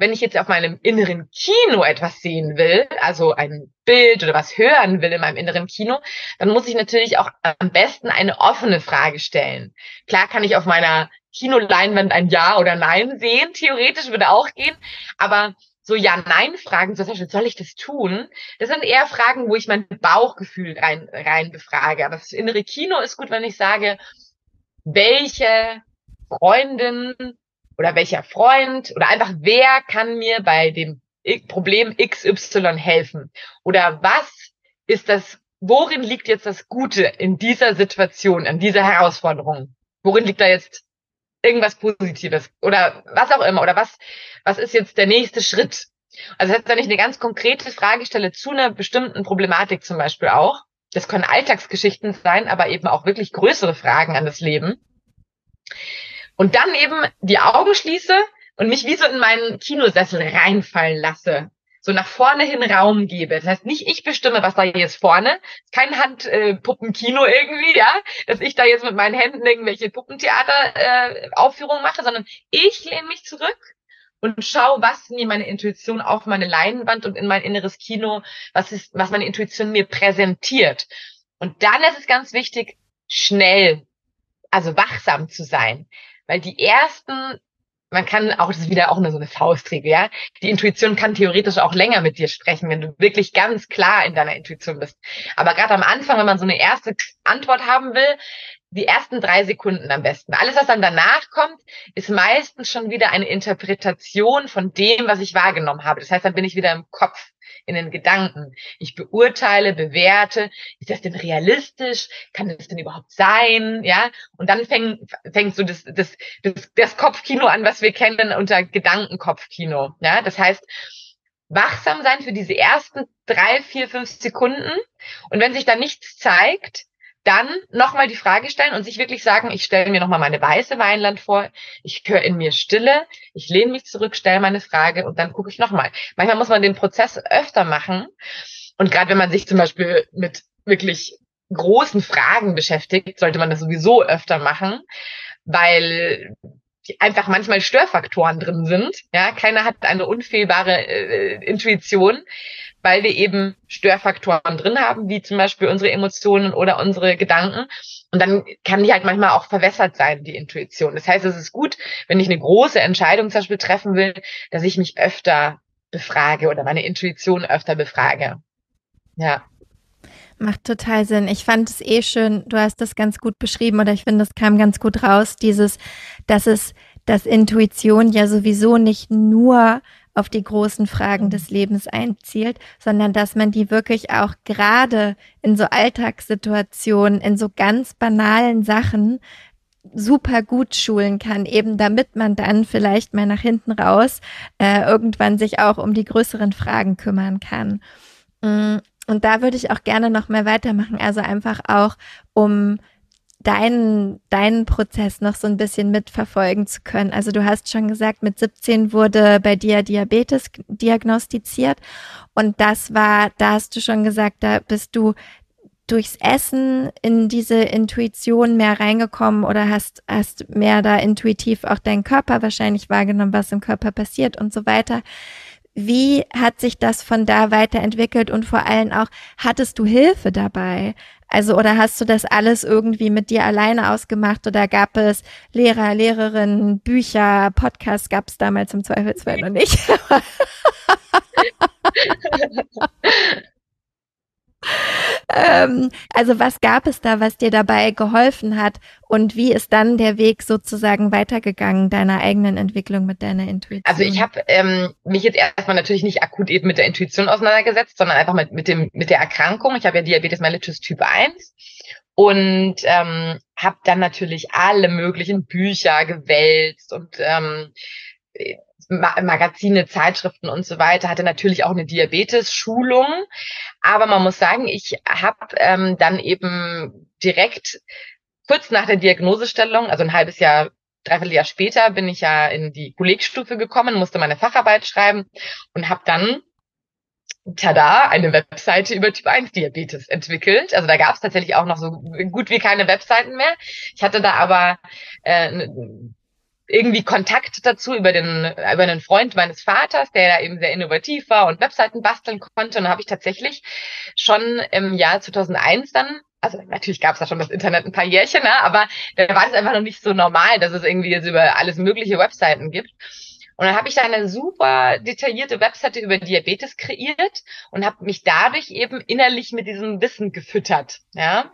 wenn ich jetzt auf meinem inneren Kino etwas sehen will, also ein Bild oder was hören will in meinem inneren Kino, dann muss ich natürlich auch am besten eine offene Frage stellen. Klar kann ich auf meiner Kinoleinwand ein Ja oder Nein sehen, theoretisch würde auch gehen, aber so Ja-Nein-Fragen, zum Beispiel, soll ich das tun? Das sind eher Fragen, wo ich mein Bauchgefühl rein, rein befrage. Aber das innere Kino ist gut, wenn ich sage, welche Freundin oder welcher Freund oder einfach wer kann mir bei dem Problem XY helfen? Oder was ist das, worin liegt jetzt das Gute in dieser Situation, in dieser Herausforderung? Worin liegt da jetzt irgendwas Positives oder was auch immer oder was, was ist jetzt der nächste Schritt? Also das heißt, wenn ich eine ganz konkrete Frage stelle zu einer bestimmten Problematik zum Beispiel auch, das können Alltagsgeschichten sein, aber eben auch wirklich größere Fragen an das Leben. Und dann eben die Augen schließe und mich wie so in meinen Kinosessel reinfallen lasse so nach vorne hin Raum gebe. Das heißt, nicht ich bestimme, was da jetzt vorne, kein Handpuppenkino äh, irgendwie, ja, dass ich da jetzt mit meinen Händen irgendwelche Puppentheater-Aufführungen äh, mache, sondern ich lehne mich zurück und schaue, was mir meine Intuition auf meine Leinwand und in mein inneres Kino, was ist, was meine Intuition mir präsentiert. Und dann ist es ganz wichtig, schnell, also wachsam zu sein, weil die ersten man kann auch, das ist wieder auch nur so eine Faustregel, ja. Die Intuition kann theoretisch auch länger mit dir sprechen, wenn du wirklich ganz klar in deiner Intuition bist. Aber gerade am Anfang, wenn man so eine erste Antwort haben will, die ersten drei Sekunden am besten. Alles, was dann danach kommt, ist meistens schon wieder eine Interpretation von dem, was ich wahrgenommen habe. Das heißt, dann bin ich wieder im Kopf in den Gedanken. Ich beurteile, bewerte, ist das denn realistisch? Kann das denn überhaupt sein? Ja, und dann fängt, fängt so das, das, das, das Kopfkino an, was wir kennen unter Gedankenkopfkino. Ja, das heißt, wachsam sein für diese ersten drei, vier, fünf Sekunden. Und wenn sich da nichts zeigt, dann nochmal die Frage stellen und sich wirklich sagen, ich stelle mir nochmal meine weiße Weinland vor, ich höre in mir Stille, ich lehne mich zurück, stelle meine Frage und dann gucke ich nochmal. Manchmal muss man den Prozess öfter machen und gerade wenn man sich zum Beispiel mit wirklich großen Fragen beschäftigt, sollte man das sowieso öfter machen, weil einfach manchmal Störfaktoren drin sind. Ja, keiner hat eine unfehlbare äh, Intuition weil wir eben Störfaktoren drin haben, wie zum Beispiel unsere Emotionen oder unsere Gedanken. Und dann kann die halt manchmal auch verwässert sein, die Intuition. Das heißt, es ist gut, wenn ich eine große Entscheidung zum Beispiel treffen will, dass ich mich öfter befrage oder meine Intuition öfter befrage. Ja. Macht total Sinn. Ich fand es eh schön, du hast das ganz gut beschrieben oder ich finde, es kam ganz gut raus, dieses, dass es, dass Intuition ja sowieso nicht nur auf die großen Fragen des Lebens einzielt, sondern dass man die wirklich auch gerade in so Alltagssituationen, in so ganz banalen Sachen super gut schulen kann, eben damit man dann vielleicht mal nach hinten raus äh, irgendwann sich auch um die größeren Fragen kümmern kann. Und da würde ich auch gerne noch mehr weitermachen, also einfach auch um deinen, deinen Prozess noch so ein bisschen mitverfolgen zu können. Also du hast schon gesagt, mit 17 wurde bei dir Diabetes diagnostiziert und das war, da hast du schon gesagt, da bist du durchs Essen in diese Intuition mehr reingekommen oder hast, hast mehr da intuitiv auch deinen Körper wahrscheinlich wahrgenommen, was im Körper passiert und so weiter. Wie hat sich das von da weiterentwickelt und vor allem auch, hattest du Hilfe dabei? Also, oder hast du das alles irgendwie mit dir alleine ausgemacht oder gab es Lehrer, Lehrerinnen, Bücher, Podcasts gab es damals im Zweifelsfall noch nicht? ähm, also was gab es da, was dir dabei geholfen hat und wie ist dann der Weg sozusagen weitergegangen deiner eigenen Entwicklung mit deiner Intuition? Also ich habe ähm, mich jetzt erstmal natürlich nicht akut eben mit der Intuition auseinandergesetzt, sondern einfach mit, mit, dem, mit der Erkrankung. Ich habe ja Diabetes mellitus Typ 1 und ähm, habe dann natürlich alle möglichen Bücher gewälzt und ähm, Magazine, Zeitschriften und so weiter, hatte natürlich auch eine Diabetes-Schulung. Aber man muss sagen, ich habe ähm, dann eben direkt kurz nach der Diagnosestellung, also ein halbes Jahr, dreiviertel Jahr später, bin ich ja in die Kollegstufe gekommen, musste meine Facharbeit schreiben und habe dann tada, eine Webseite über Typ 1 Diabetes entwickelt. Also da gab es tatsächlich auch noch so gut wie keine Webseiten mehr. Ich hatte da aber äh, irgendwie Kontakt dazu über den über einen Freund meines Vaters, der da eben sehr innovativ war und Webseiten basteln konnte. Und habe ich tatsächlich schon im Jahr 2001 dann also natürlich gab es da schon das Internet ein paar Jährchen, ne? aber da war das einfach noch nicht so normal, dass es irgendwie jetzt über alles mögliche Webseiten gibt. Und dann habe ich da eine super detaillierte Webseite über Diabetes kreiert und habe mich dadurch eben innerlich mit diesem Wissen gefüttert. Ja,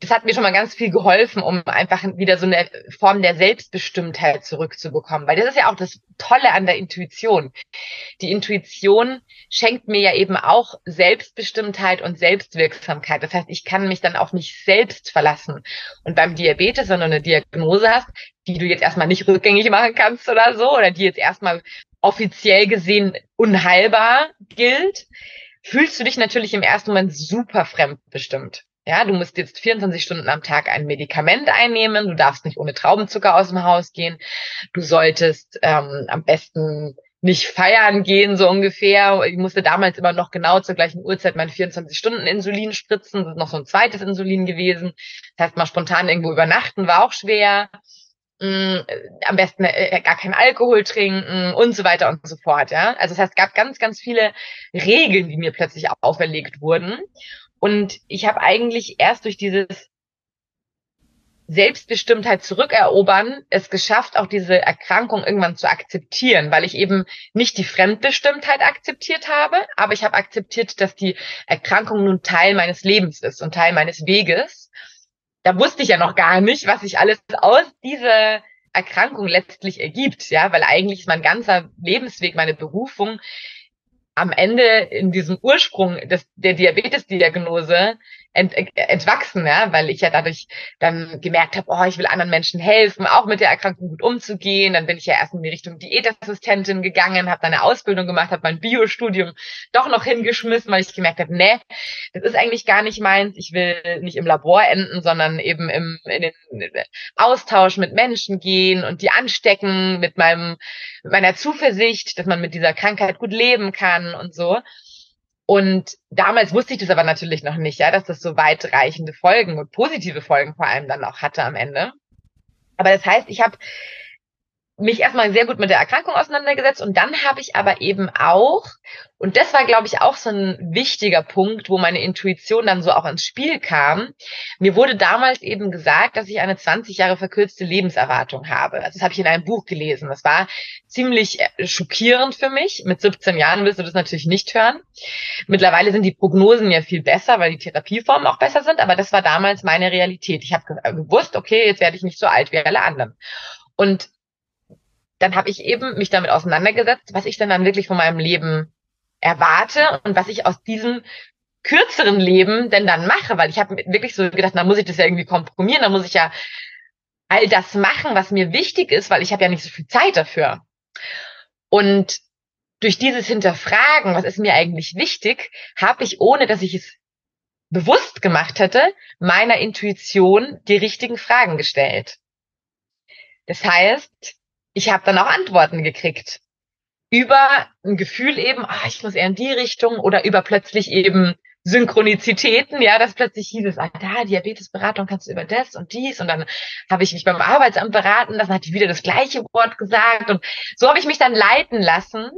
das hat mir schon mal ganz viel geholfen, um einfach wieder so eine Form der Selbstbestimmtheit zurückzubekommen. Weil das ist ja auch das Tolle an der Intuition. Die Intuition schenkt mir ja eben auch Selbstbestimmtheit und Selbstwirksamkeit. Das heißt, ich kann mich dann auf mich selbst verlassen. Und beim Diabetes, wenn du eine Diagnose hast, die du jetzt erstmal nicht rückgängig machen kannst oder so, oder die jetzt erstmal offiziell gesehen unheilbar gilt, fühlst du dich natürlich im ersten Moment super fremdbestimmt. Ja, du musst jetzt 24 Stunden am Tag ein Medikament einnehmen. Du darfst nicht ohne Traubenzucker aus dem Haus gehen. Du solltest ähm, am besten nicht feiern gehen, so ungefähr. Ich musste damals immer noch genau zur gleichen Uhrzeit mein 24-Stunden-Insulin spritzen. Das ist noch so ein zweites Insulin gewesen. Das heißt, mal spontan irgendwo übernachten war auch schwer. Mm, am besten äh, gar keinen Alkohol trinken und so weiter und so fort. Ja, also das heißt, es gab ganz, ganz viele Regeln, die mir plötzlich auferlegt wurden. Und ich habe eigentlich erst durch dieses Selbstbestimmtheit zurückerobern es geschafft, auch diese Erkrankung irgendwann zu akzeptieren, weil ich eben nicht die Fremdbestimmtheit akzeptiert habe, aber ich habe akzeptiert, dass die Erkrankung nun Teil meines Lebens ist und Teil meines Weges. Da wusste ich ja noch gar nicht, was sich alles aus dieser Erkrankung letztlich ergibt, ja, weil eigentlich ist mein ganzer Lebensweg, meine Berufung am Ende in diesem Ursprung des, der Diabetes-Diagnose ent, entwachsen, ja, weil ich ja dadurch dann gemerkt habe, oh, ich will anderen Menschen helfen, auch mit der Erkrankung gut umzugehen. Dann bin ich ja erst in die Richtung Diätassistentin gegangen, habe dann eine Ausbildung gemacht, habe mein Biostudium doch noch hingeschmissen, weil ich gemerkt habe, nee, das ist eigentlich gar nicht meins. Ich will nicht im Labor enden, sondern eben im in den Austausch mit Menschen gehen und die anstecken mit meinem mit meiner Zuversicht, dass man mit dieser Krankheit gut leben kann und so. Und damals wusste ich das aber natürlich noch nicht, ja, dass das so weitreichende Folgen und positive Folgen vor allem dann auch hatte am Ende. Aber das heißt, ich habe mich erstmal sehr gut mit der Erkrankung auseinandergesetzt und dann habe ich aber eben auch, und das war, glaube ich, auch so ein wichtiger Punkt, wo meine Intuition dann so auch ins Spiel kam. Mir wurde damals eben gesagt, dass ich eine 20 Jahre verkürzte Lebenserwartung habe. Also das habe ich in einem Buch gelesen. Das war ziemlich äh, schockierend für mich. Mit 17 Jahren wirst du das natürlich nicht hören. Mittlerweile sind die Prognosen ja viel besser, weil die Therapieformen auch besser sind, aber das war damals meine Realität. Ich habe gewusst, okay, jetzt werde ich nicht so alt wie alle anderen. Und dann habe ich eben mich damit auseinandergesetzt, was ich denn dann wirklich von meinem Leben erwarte und was ich aus diesem kürzeren Leben denn dann mache, weil ich habe wirklich so gedacht, da muss ich das ja irgendwie kompromieren, da muss ich ja all das machen, was mir wichtig ist, weil ich habe ja nicht so viel Zeit dafür. Und durch dieses Hinterfragen, was ist mir eigentlich wichtig, habe ich, ohne dass ich es bewusst gemacht hätte, meiner Intuition die richtigen Fragen gestellt. Das heißt, ich habe dann auch Antworten gekriegt. Über ein Gefühl eben, ah, ich muss eher in die Richtung oder über plötzlich eben Synchronizitäten, ja, dass plötzlich hieß es, ah, da, Diabetesberatung kannst du über das und dies? Und dann habe ich mich beim Arbeitsamt beraten, dann hat die wieder das gleiche Wort gesagt. Und so habe ich mich dann leiten lassen.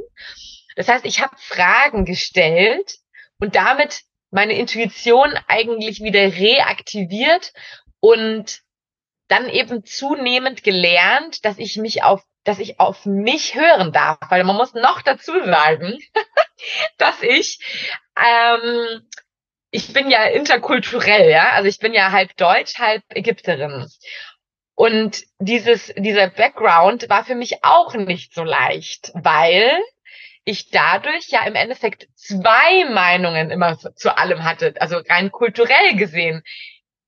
Das heißt, ich habe Fragen gestellt und damit meine Intuition eigentlich wieder reaktiviert und dann eben zunehmend gelernt, dass ich mich auf dass ich auf mich hören darf, weil man muss noch dazu sagen, dass ich ähm, ich bin ja interkulturell, ja, also ich bin ja halb Deutsch, halb Ägypterin. Und dieses, dieser Background war für mich auch nicht so leicht, weil ich dadurch ja im Endeffekt zwei Meinungen immer zu allem hatte, also rein kulturell gesehen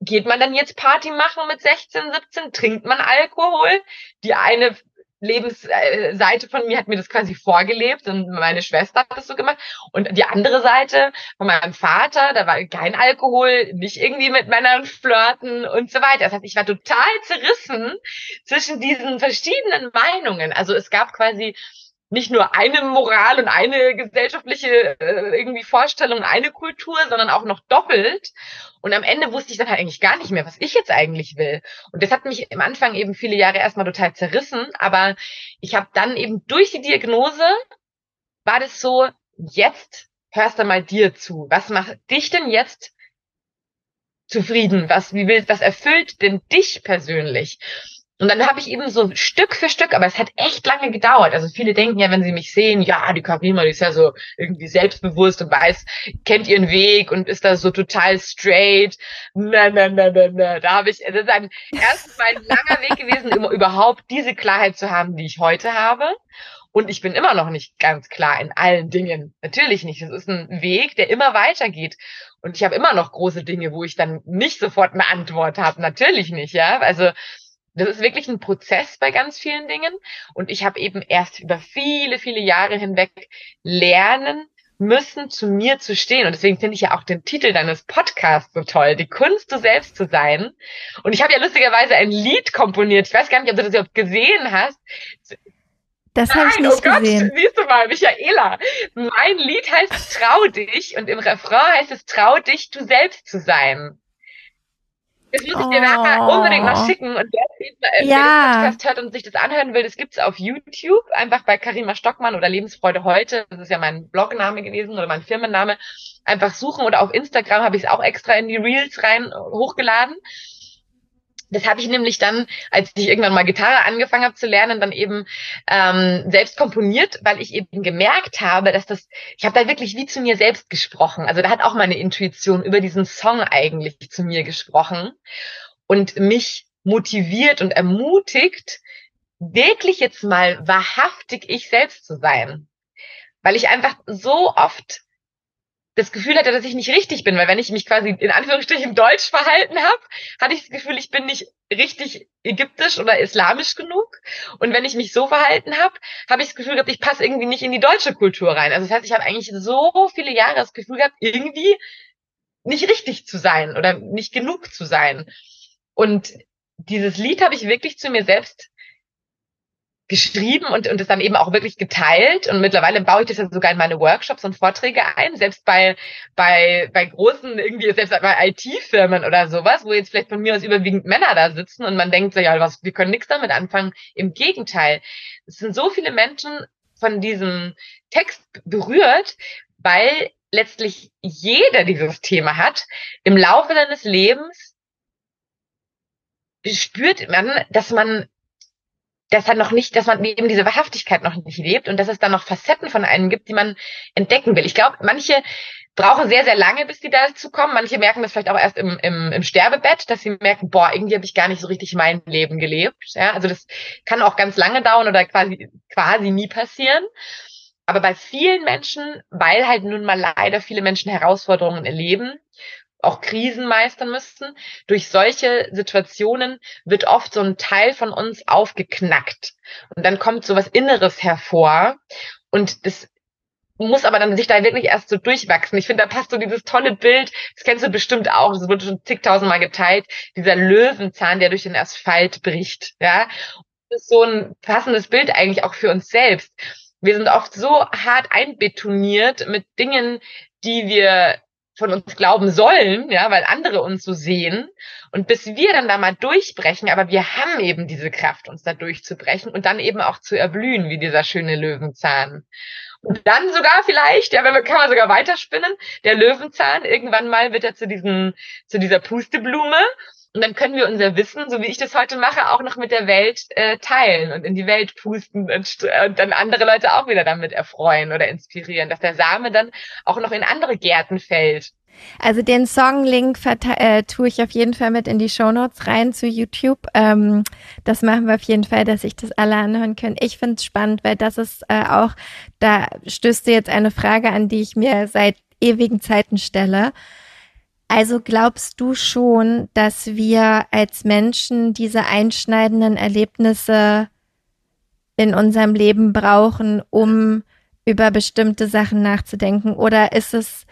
geht man dann jetzt Party machen mit 16, 17? Trinkt man Alkohol? Die eine Lebensseite von mir hat mir das quasi vorgelebt und meine Schwester hat das so gemacht. Und die andere Seite von meinem Vater, da war kein Alkohol, nicht irgendwie mit Männern flirten und so weiter. Das heißt, ich war total zerrissen zwischen diesen verschiedenen Meinungen. Also es gab quasi nicht nur eine Moral und eine gesellschaftliche äh, irgendwie Vorstellung, eine Kultur, sondern auch noch doppelt. Und am Ende wusste ich dann halt eigentlich gar nicht mehr, was ich jetzt eigentlich will. Und das hat mich am Anfang eben viele Jahre erstmal total zerrissen. Aber ich habe dann eben durch die Diagnose war das so, jetzt hörst du mal dir zu. Was macht dich denn jetzt zufrieden? Was, wie willst, was erfüllt denn dich persönlich? Und dann habe ich eben so Stück für Stück, aber es hat echt lange gedauert. Also viele denken ja, wenn sie mich sehen, ja, die Karima, die ist ja so irgendwie selbstbewusst und weiß, kennt ihren Weg und ist da so total straight. Na, na, na, na, na. Da habe ich, das ist ein erstens mal ein langer Weg gewesen, um überhaupt diese Klarheit zu haben, die ich heute habe. Und ich bin immer noch nicht ganz klar in allen Dingen. Natürlich nicht. Das ist ein Weg, der immer weitergeht. Und ich habe immer noch große Dinge, wo ich dann nicht sofort eine Antwort habe. Natürlich nicht, ja. Also das ist wirklich ein Prozess bei ganz vielen Dingen. Und ich habe eben erst über viele, viele Jahre hinweg lernen müssen, zu mir zu stehen. Und deswegen finde ich ja auch den Titel deines Podcasts so toll, die Kunst, du selbst zu sein. Und ich habe ja lustigerweise ein Lied komponiert. Ich weiß gar nicht, ob du das überhaupt gesehen hast. Das habe ich nicht oh Gott, gesehen. Siehst du mal, Michaela. Mein Lied heißt Trau dich und im Refrain heißt es Trau dich, du selbst zu sein. Das muss ich dir nachher oh. unbedingt noch schicken. Und wer, äh, ja. den Podcast hört und sich das anhören will, das gibt's auf YouTube. Einfach bei Karima Stockmann oder Lebensfreude heute. Das ist ja mein Blogname gewesen oder mein Firmenname. Einfach suchen oder auf Instagram habe ich es auch extra in die Reels rein äh, hochgeladen. Das habe ich nämlich dann, als ich irgendwann mal Gitarre angefangen habe zu lernen, dann eben ähm, selbst komponiert, weil ich eben gemerkt habe, dass das, ich habe da wirklich wie zu mir selbst gesprochen. Also da hat auch meine Intuition über diesen Song eigentlich zu mir gesprochen und mich motiviert und ermutigt, wirklich jetzt mal wahrhaftig ich selbst zu sein. Weil ich einfach so oft das Gefühl hatte, dass ich nicht richtig bin, weil wenn ich mich quasi in Anführungsstrichen deutsch verhalten habe, hatte ich das Gefühl, ich bin nicht richtig ägyptisch oder islamisch genug. Und wenn ich mich so verhalten habe, habe ich das Gefühl gehabt, ich passe irgendwie nicht in die deutsche Kultur rein. Also das heißt, ich habe eigentlich so viele Jahre das Gefühl gehabt, irgendwie nicht richtig zu sein oder nicht genug zu sein. Und dieses Lied habe ich wirklich zu mir selbst geschrieben und, und es dann eben auch wirklich geteilt. Und mittlerweile baue ich das ja sogar in meine Workshops und Vorträge ein, selbst bei, bei, bei großen, irgendwie, selbst bei IT-Firmen oder sowas, wo jetzt vielleicht von mir aus überwiegend Männer da sitzen und man denkt so, ja, was, wir können nichts damit anfangen. Im Gegenteil. Es sind so viele Menschen von diesem Text berührt, weil letztlich jeder dieses Thema hat. Im Laufe seines Lebens spürt man, dass man dass er noch nicht, dass man eben diese Wahrhaftigkeit noch nicht lebt und dass es dann noch Facetten von einem gibt, die man entdecken will. Ich glaube, manche brauchen sehr, sehr lange, bis die dazu kommen. Manche merken das vielleicht auch erst im, im, im Sterbebett, dass sie merken, boah, irgendwie habe ich gar nicht so richtig mein Leben gelebt. Ja, also das kann auch ganz lange dauern oder quasi, quasi nie passieren. Aber bei vielen Menschen, weil halt nun mal leider viele Menschen Herausforderungen erleben auch Krisen meistern müssten. Durch solche Situationen wird oft so ein Teil von uns aufgeknackt. Und dann kommt so was Inneres hervor. Und das muss aber dann sich da wirklich erst so durchwachsen. Ich finde, da passt so dieses tolle Bild, das kennst du bestimmt auch, das wurde schon zigtausendmal geteilt, dieser Löwenzahn, der durch den Asphalt bricht, ja. Das ist so ein passendes Bild eigentlich auch für uns selbst. Wir sind oft so hart einbetoniert mit Dingen, die wir von uns glauben sollen, ja, weil andere uns so sehen. Und bis wir dann da mal durchbrechen, aber wir haben eben diese Kraft, uns da durchzubrechen und dann eben auch zu erblühen, wie dieser schöne Löwenzahn. Und dann sogar vielleicht, ja, wenn man, kann man sogar weiterspinnen, der Löwenzahn, irgendwann mal wird er zu diesem, zu dieser Pusteblume und dann können wir unser Wissen, so wie ich das heute mache, auch noch mit der Welt äh, teilen und in die Welt pusten und, und dann andere Leute auch wieder damit erfreuen oder inspirieren, dass der Same dann auch noch in andere Gärten fällt. Also den Songlink äh, tue ich auf jeden Fall mit in die Shownotes rein zu YouTube. Ähm, das machen wir auf jeden Fall, dass sich das alle anhören können. Ich finde es spannend, weil das ist äh, auch, da stößt jetzt eine Frage an, die ich mir seit ewigen Zeiten stelle. Also glaubst du schon, dass wir als Menschen diese einschneidenden Erlebnisse in unserem Leben brauchen, um über bestimmte Sachen nachzudenken? Oder ist es,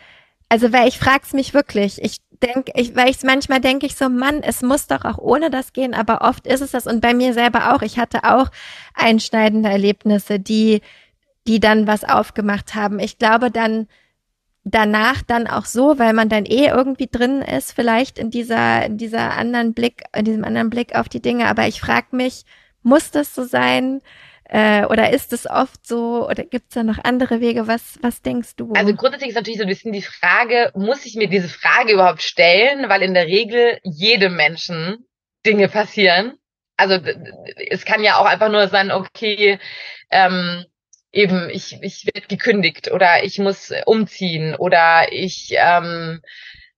also weil ich frage es mich wirklich, ich denke, ich, weil ich manchmal denke ich so, Mann, es muss doch auch ohne das gehen, aber oft ist es das und bei mir selber auch. Ich hatte auch einschneidende Erlebnisse, die die dann was aufgemacht haben. Ich glaube dann danach dann auch so, weil man dann eh irgendwie drin ist, vielleicht in dieser, in dieser anderen Blick, in diesem anderen Blick auf die Dinge. Aber ich frage mich, muss das so sein? Äh, oder ist es oft so? Oder gibt es da noch andere Wege? Was, was denkst du? Also grundsätzlich ist natürlich so ein bisschen die Frage, muss ich mir diese Frage überhaupt stellen? Weil in der Regel jedem Menschen Dinge passieren. Also es kann ja auch einfach nur sein, okay, ähm, eben ich, ich werde gekündigt oder ich muss umziehen oder ich ähm,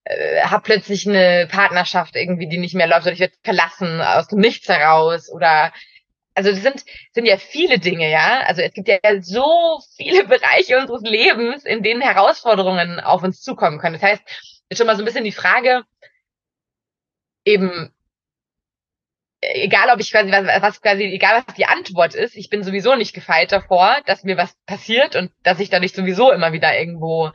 äh, habe plötzlich eine Partnerschaft irgendwie, die nicht mehr läuft oder ich werde verlassen aus dem Nichts heraus oder also das sind, sind ja viele Dinge, ja. Also es gibt ja so viele Bereiche unseres Lebens, in denen Herausforderungen auf uns zukommen können. Das heißt, ist schon mal so ein bisschen die Frage, eben, egal ob ich quasi, was, was quasi, egal was die Antwort ist, ich bin sowieso nicht gefeit davor, dass mir was passiert und dass ich dadurch sowieso immer wieder irgendwo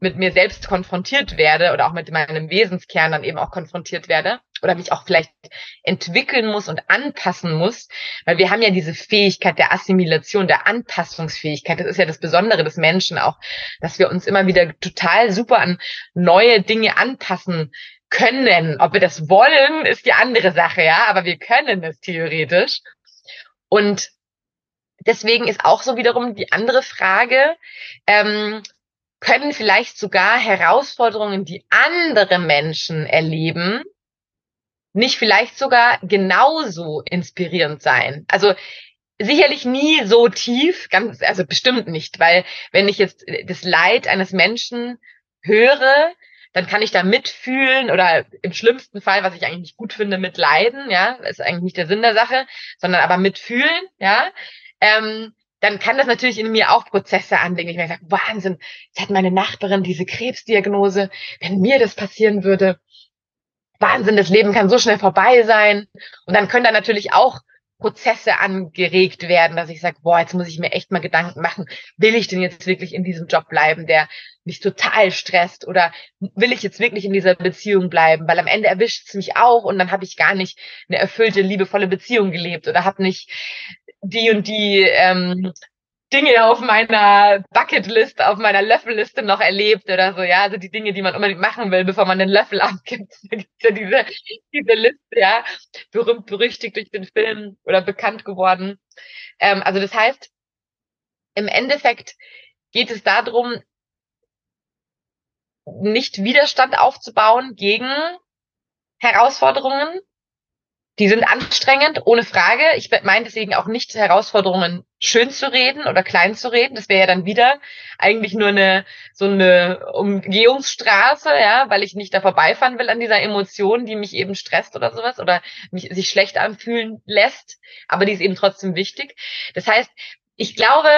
mit mir selbst konfrontiert werde oder auch mit meinem Wesenskern dann eben auch konfrontiert werde oder mich auch vielleicht entwickeln muss und anpassen muss, weil wir haben ja diese Fähigkeit der Assimilation, der Anpassungsfähigkeit. Das ist ja das Besondere des Menschen auch, dass wir uns immer wieder total super an neue Dinge anpassen können. Ob wir das wollen, ist die andere Sache, ja, aber wir können es theoretisch. Und deswegen ist auch so wiederum die andere Frage, ähm, können vielleicht sogar Herausforderungen, die andere Menschen erleben, nicht vielleicht sogar genauso inspirierend sein? Also sicherlich nie so tief, ganz, also bestimmt nicht, weil wenn ich jetzt das Leid eines Menschen höre, dann kann ich da mitfühlen oder im schlimmsten Fall, was ich eigentlich nicht gut finde, mitleiden, ja, ist eigentlich nicht der Sinn der Sache, sondern aber mitfühlen, ja. Ähm, dann kann das natürlich in mir auch Prozesse anlegen. Ich mir sage, Wahnsinn, jetzt hat meine Nachbarin diese Krebsdiagnose. Wenn mir das passieren würde, Wahnsinn, das Leben kann so schnell vorbei sein. Und dann können da natürlich auch Prozesse angeregt werden, dass ich sage, boah, jetzt muss ich mir echt mal Gedanken machen, will ich denn jetzt wirklich in diesem Job bleiben, der mich total stresst oder will ich jetzt wirklich in dieser Beziehung bleiben, weil am Ende erwischt es mich auch und dann habe ich gar nicht eine erfüllte, liebevolle Beziehung gelebt oder habe nicht die und die ähm, Dinge auf meiner Bucketlist, auf meiner Löffelliste noch erlebt oder so, ja, also die Dinge, die man unbedingt machen will, bevor man den Löffel abgibt. Gibt's ja diese, diese Liste, ja, berühmt, berüchtigt durch den Film oder bekannt geworden. Ähm, also das heißt, im Endeffekt geht es darum, nicht Widerstand aufzubauen gegen Herausforderungen, die sind anstrengend, ohne Frage. Ich meine deswegen auch nicht Herausforderungen schön zu reden oder klein zu reden. Das wäre ja dann wieder eigentlich nur eine so eine Umgehungsstraße, ja, weil ich nicht da vorbeifahren will an dieser Emotion, die mich eben stresst oder sowas oder mich sich schlecht anfühlen lässt. Aber die ist eben trotzdem wichtig. Das heißt, ich glaube,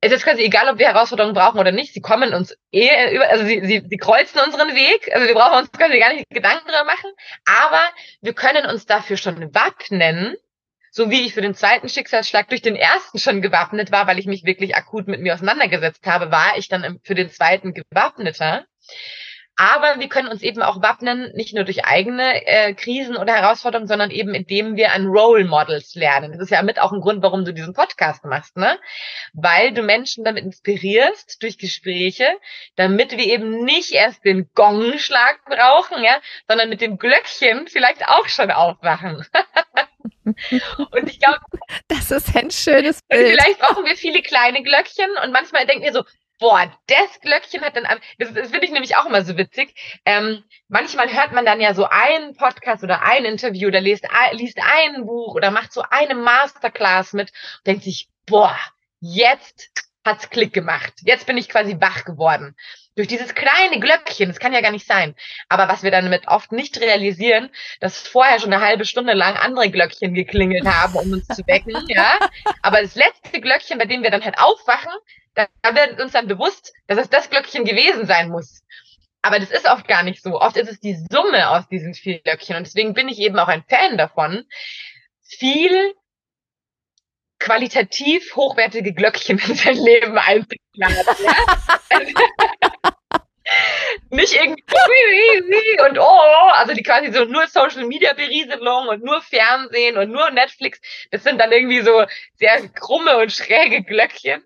es ist quasi egal, ob wir Herausforderungen brauchen oder nicht. Sie kommen uns eh über, also sie, sie, sie kreuzen unseren Weg. Also wir brauchen uns quasi gar nicht Gedanken darüber machen. Aber wir können uns dafür schon wappnen, so wie ich für den zweiten Schicksalsschlag durch den ersten schon gewappnet war, weil ich mich wirklich akut mit mir auseinandergesetzt habe, war ich dann für den zweiten gewappneter. Aber wir können uns eben auch wappnen, nicht nur durch eigene äh, Krisen oder Herausforderungen, sondern eben indem wir an Role Models lernen. Das ist ja mit auch ein Grund, warum du diesen Podcast machst, ne? Weil du Menschen damit inspirierst durch Gespräche, damit wir eben nicht erst den Gongschlag brauchen, ja, sondern mit dem Glöckchen vielleicht auch schon aufwachen. und ich glaube, das ist ein schönes Bild. Vielleicht brauchen wir viele kleine Glöckchen und manchmal denken wir so, Boah, das Glöckchen hat dann, das, das finde ich nämlich auch immer so witzig. Ähm, manchmal hört man dann ja so einen Podcast oder ein Interview oder liest, liest ein Buch oder macht so eine Masterclass mit und denkt sich, boah, jetzt hat's Klick gemacht. Jetzt bin ich quasi wach geworden. Durch dieses kleine Glöckchen, das kann ja gar nicht sein. Aber was wir dann damit oft nicht realisieren, dass vorher schon eine halbe Stunde lang andere Glöckchen geklingelt haben, um uns zu wecken, ja. Aber das letzte Glöckchen, bei dem wir dann halt aufwachen, da wird uns dann bewusst, dass es das Glöckchen gewesen sein muss. Aber das ist oft gar nicht so. Oft ist es die Summe aus diesen vielen Glöckchen. Und deswegen bin ich eben auch ein Fan davon, viel qualitativ hochwertige Glöckchen in sein Leben einzuplanen. Ja? Nicht irgendwie und oh, also die quasi so nur Social Media Berieselung und nur Fernsehen und nur Netflix. Das sind dann irgendwie so sehr krumme und schräge Glöckchen.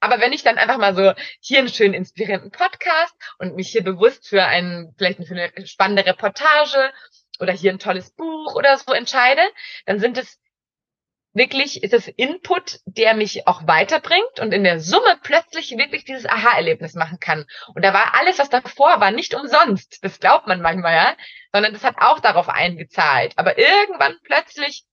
Aber wenn ich dann einfach mal so hier einen schönen inspirierenden Podcast und mich hier bewusst für einen, vielleicht für eine spannende Reportage oder hier ein tolles Buch oder so entscheide, dann sind es wirklich, ist es Input, der mich auch weiterbringt und in der Summe plötzlich wirklich dieses Aha-Erlebnis machen kann. Und da war alles, was davor war, nicht umsonst. Das glaubt man manchmal, ja, sondern das hat auch darauf eingezahlt. Aber irgendwann plötzlich,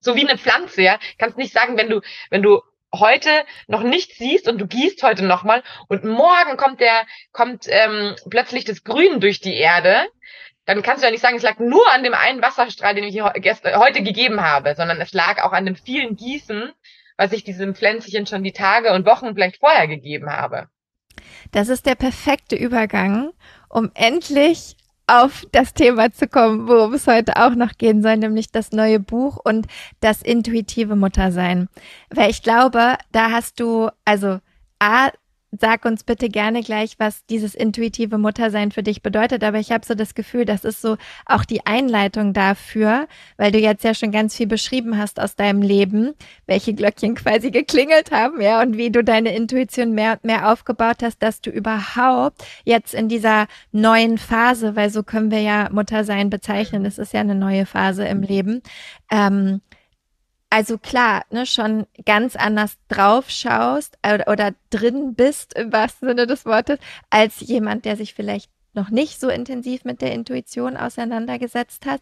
so wie eine Pflanze, ja, kannst nicht sagen, wenn du, wenn du heute noch nichts siehst und du gießt heute nochmal und morgen kommt der, kommt ähm, plötzlich das Grün durch die Erde, dann kannst du ja nicht sagen, es lag nur an dem einen Wasserstrahl, den ich heute gegeben habe, sondern es lag auch an dem vielen Gießen, was ich diesem Pflänzchen schon die Tage und Wochen vielleicht vorher gegeben habe. Das ist der perfekte Übergang, um endlich auf das Thema zu kommen, worum es heute auch noch gehen soll, nämlich das neue Buch und das intuitive Muttersein. Weil ich glaube, da hast du, also A, sag uns bitte gerne gleich, was dieses intuitive Muttersein für dich bedeutet. Aber ich habe so das Gefühl, das ist so auch die Einleitung dafür, weil du jetzt ja schon ganz viel beschrieben hast aus deinem Leben, welche Glöckchen quasi geklingelt haben, ja, und wie du deine Intuition mehr und mehr aufgebaut hast, dass du überhaupt jetzt in dieser neuen Phase, weil so können wir ja Muttersein bezeichnen, es ist ja eine neue Phase im Leben, ähm, also klar, ne, schon ganz anders drauf schaust oder, oder drin bist im wahrsten Sinne des Wortes, als jemand, der sich vielleicht noch nicht so intensiv mit der Intuition auseinandergesetzt hat,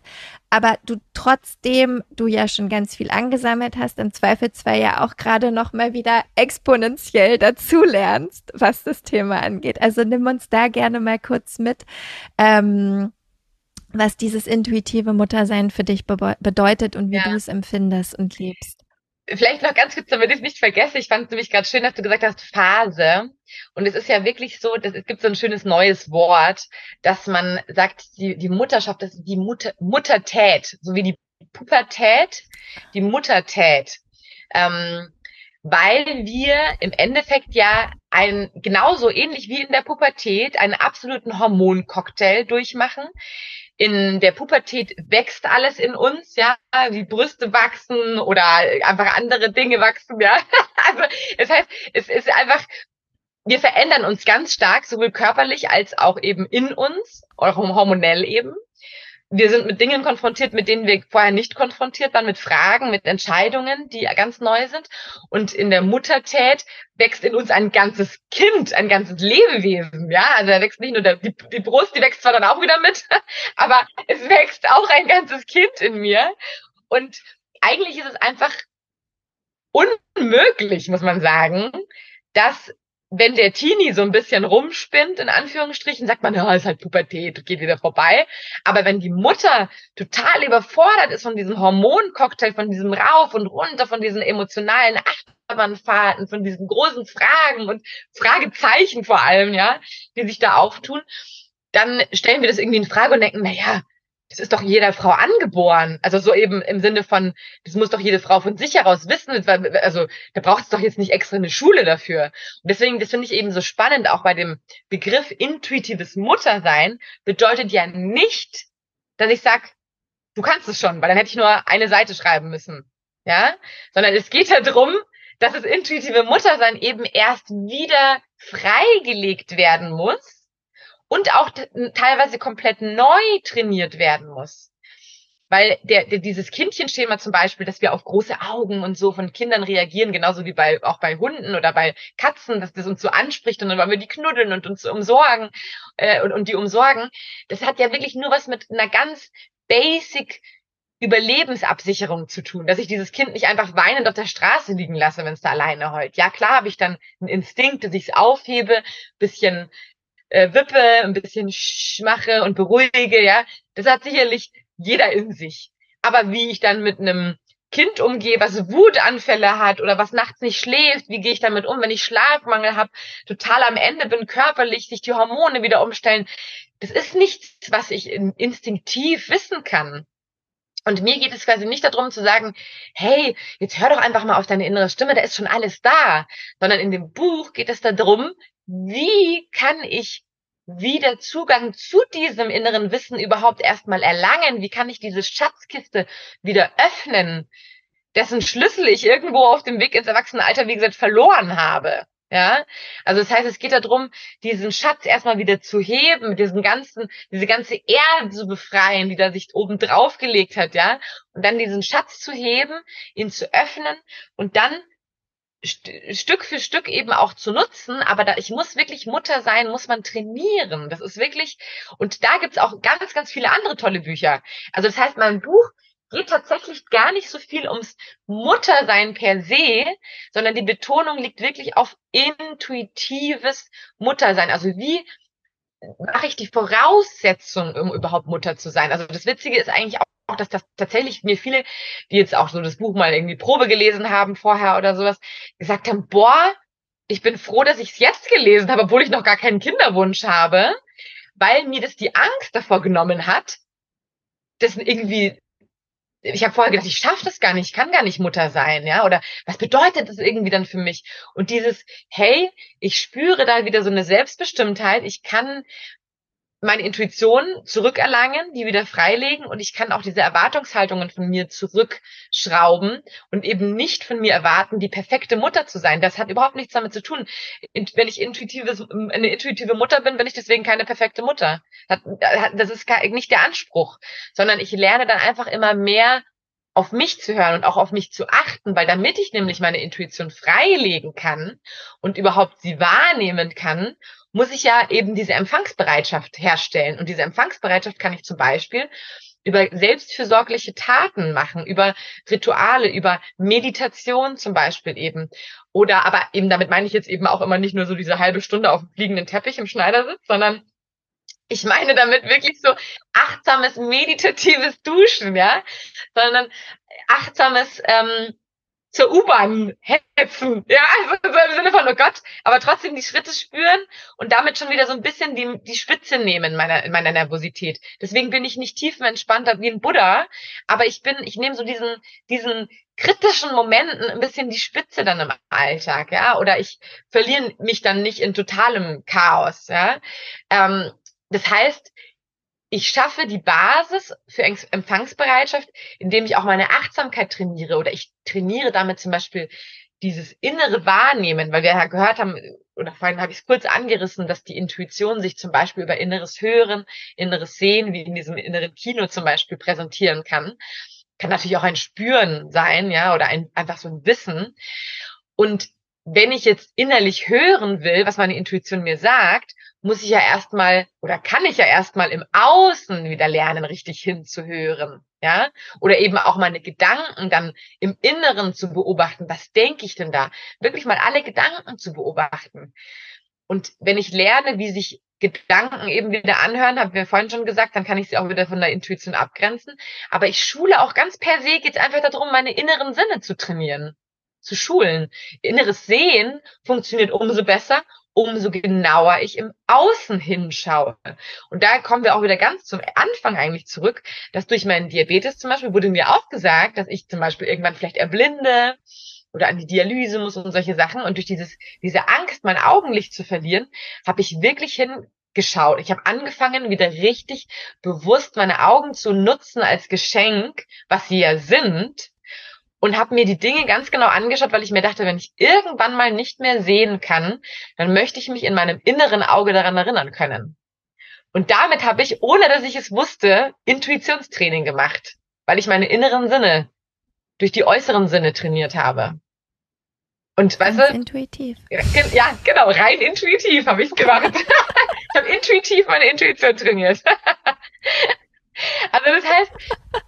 aber du trotzdem, du ja schon ganz viel angesammelt hast, im Zweifelsfall ja auch gerade noch mal wieder exponentiell dazulernst, was das Thema angeht. Also nimm uns da gerne mal kurz mit. Ähm, was dieses intuitive Muttersein für dich be bedeutet und wie ja. du es empfindest und lebst. Vielleicht noch ganz kurz, damit ich es nicht vergesse. Ich fand es nämlich gerade schön, dass du gesagt hast, Phase. Und es ist ja wirklich so, dass es gibt so ein schönes neues Wort, dass man sagt, die, die Mutterschaft, das ist die Mutter, Muttertät, so wie die Pubertät, die Muttertät. Ähm, weil wir im Endeffekt ja ein, genauso ähnlich wie in der Pubertät, einen absoluten Hormoncocktail durchmachen, in der Pubertät wächst alles in uns, ja, die Brüste wachsen oder einfach andere Dinge wachsen, ja. Also das heißt, es ist einfach, wir verändern uns ganz stark, sowohl körperlich als auch eben in uns, auch hormonell eben wir sind mit Dingen konfrontiert, mit denen wir vorher nicht konfrontiert waren, mit Fragen, mit Entscheidungen, die ganz neu sind. Und in der Muttertät wächst in uns ein ganzes Kind, ein ganzes Lebewesen. Ja, also da wächst nicht nur der, die, die Brust, die wächst zwar dann auch wieder mit, aber es wächst auch ein ganzes Kind in mir. Und eigentlich ist es einfach unmöglich, muss man sagen, dass wenn der Teenie so ein bisschen rumspinnt, in Anführungsstrichen, sagt man, ja, ist halt Pubertät, geht wieder vorbei. Aber wenn die Mutter total überfordert ist von diesem Hormoncocktail, von diesem Rauf und runter, von diesen emotionalen Achterbahnfahrten, von diesen großen Fragen und Fragezeichen vor allem, ja, die sich da auftun, dann stellen wir das irgendwie in Frage und denken, na ja, das ist doch jeder Frau angeboren. Also so eben im Sinne von, das muss doch jede Frau von sich heraus wissen. Also da braucht es doch jetzt nicht extra eine Schule dafür. Und deswegen, das finde ich eben so spannend, auch bei dem Begriff intuitives Muttersein bedeutet ja nicht, dass ich sag, du kannst es schon, weil dann hätte ich nur eine Seite schreiben müssen. Ja, sondern es geht ja darum, dass das intuitive Muttersein eben erst wieder freigelegt werden muss und auch teilweise komplett neu trainiert werden muss. Weil der, der, dieses Kindchenschema zum Beispiel, dass wir auf große Augen und so von Kindern reagieren, genauso wie bei auch bei Hunden oder bei Katzen, dass das uns so anspricht und dann wollen wir die knuddeln und uns umsorgen äh, und, und die umsorgen, das hat ja wirklich nur was mit einer ganz basic Überlebensabsicherung zu tun, dass ich dieses Kind nicht einfach weinend auf der Straße liegen lasse, wenn es da alleine heult. Ja, klar habe ich dann einen Instinkt, dass ich es aufhebe, bisschen äh, wippe, ein bisschen mache und beruhige, ja, das hat sicherlich jeder in sich. Aber wie ich dann mit einem Kind umgehe, was Wutanfälle hat oder was nachts nicht schläft, wie gehe ich damit um, wenn ich Schlafmangel habe, total am Ende bin, körperlich sich die Hormone wieder umstellen. Das ist nichts, was ich instinktiv wissen kann. Und mir geht es quasi nicht darum zu sagen, hey, jetzt hör doch einfach mal auf deine innere Stimme, da ist schon alles da, sondern in dem Buch geht es darum, wie kann ich wieder Zugang zu diesem inneren Wissen überhaupt erstmal erlangen? Wie kann ich diese Schatzkiste wieder öffnen, dessen Schlüssel ich irgendwo auf dem Weg ins Erwachsenenalter, wie gesagt, verloren habe? Ja, also das heißt, es geht darum, diesen Schatz erstmal wieder zu heben, diesen ganzen, diese ganze Erde zu befreien, die da sich oben drauf gelegt hat, ja, und dann diesen Schatz zu heben, ihn zu öffnen und dann Stück für Stück eben auch zu nutzen, aber da ich muss wirklich Mutter sein, muss man trainieren. Das ist wirklich, und da gibt's auch ganz, ganz viele andere tolle Bücher. Also das heißt, mein Buch geht tatsächlich gar nicht so viel ums Muttersein per se, sondern die Betonung liegt wirklich auf intuitives Muttersein. Also wie mache ich die Voraussetzung, um überhaupt Mutter zu sein? Also das Witzige ist eigentlich auch, dass das tatsächlich mir viele, die jetzt auch so das Buch mal irgendwie Probe gelesen haben vorher oder sowas, gesagt haben, boah, ich bin froh, dass ich es jetzt gelesen habe, obwohl ich noch gar keinen Kinderwunsch habe, weil mir das die Angst davor genommen hat, das irgendwie ich habe vorher gedacht, ich schaffe das gar nicht, ich kann gar nicht Mutter sein, ja, oder was bedeutet das irgendwie dann für mich? Und dieses, hey, ich spüre da wieder so eine Selbstbestimmtheit, ich kann meine Intuition zurückerlangen, die wieder freilegen und ich kann auch diese Erwartungshaltungen von mir zurückschrauben und eben nicht von mir erwarten, die perfekte Mutter zu sein. Das hat überhaupt nichts damit zu tun. Wenn ich intuitives, eine intuitive Mutter bin, bin ich deswegen keine perfekte Mutter. Das ist nicht der Anspruch, sondern ich lerne dann einfach immer mehr auf mich zu hören und auch auf mich zu achten, weil damit ich nämlich meine Intuition freilegen kann und überhaupt sie wahrnehmen kann muss ich ja eben diese Empfangsbereitschaft herstellen. Und diese Empfangsbereitschaft kann ich zum Beispiel über selbstfürsorgliche Taten machen, über Rituale, über Meditation zum Beispiel eben. Oder aber eben damit meine ich jetzt eben auch immer nicht nur so diese halbe Stunde auf dem fliegenden Teppich im Schneidersitz, sondern ich meine damit wirklich so achtsames, meditatives Duschen, ja, sondern achtsames ähm, zur U-Bahn hetzen. Ja, also so im Sinne von, oh Gott, aber trotzdem die Schritte spüren und damit schon wieder so ein bisschen die, die Spitze nehmen meiner, meiner Nervosität. Deswegen bin ich nicht tiefenentspannter wie ein Buddha, aber ich bin, ich nehme so diesen, diesen kritischen Momenten ein bisschen die Spitze dann im Alltag, ja, oder ich verliere mich dann nicht in totalem Chaos, ja. Ähm, das heißt, ich schaffe die Basis für Empfangsbereitschaft, indem ich auch meine Achtsamkeit trainiere oder ich trainiere damit zum Beispiel dieses innere Wahrnehmen, weil wir ja gehört haben, oder vorhin habe ich es kurz angerissen, dass die Intuition sich zum Beispiel über inneres Hören, inneres Sehen, wie in diesem inneren Kino zum Beispiel präsentieren kann. Kann natürlich auch ein Spüren sein, ja, oder ein, einfach so ein Wissen. Und wenn ich jetzt innerlich hören will, was meine Intuition mir sagt, muss ich ja erstmal oder kann ich ja erstmal im Außen wieder lernen, richtig hinzuhören. Ja, oder eben auch meine Gedanken dann im Inneren zu beobachten. Was denke ich denn da? Wirklich mal alle Gedanken zu beobachten. Und wenn ich lerne, wie sich Gedanken eben wieder anhören, haben wir vorhin schon gesagt, dann kann ich sie auch wieder von der Intuition abgrenzen. Aber ich schule auch ganz per se, geht es einfach darum, meine inneren Sinne zu trainieren, zu schulen. Inneres Sehen funktioniert umso besser, umso genauer ich im Außen hinschaue. Und da kommen wir auch wieder ganz zum Anfang eigentlich zurück, dass durch meinen Diabetes zum Beispiel wurde mir auch gesagt, dass ich zum Beispiel irgendwann vielleicht erblinde oder an die Dialyse muss und solche Sachen. Und durch dieses, diese Angst, mein Augenlicht zu verlieren, habe ich wirklich hingeschaut. Ich habe angefangen, wieder richtig bewusst meine Augen zu nutzen als Geschenk, was sie ja sind, und habe mir die Dinge ganz genau angeschaut, weil ich mir dachte, wenn ich irgendwann mal nicht mehr sehen kann, dann möchte ich mich in meinem inneren Auge daran erinnern können. Und damit habe ich, ohne dass ich es wusste, Intuitionstraining gemacht, weil ich meine inneren Sinne durch die äußeren Sinne trainiert habe. Und weißt du? Intuitiv. Ja, genau, rein intuitiv habe ich gemacht. ich habe intuitiv meine Intuition trainiert. Also das heißt,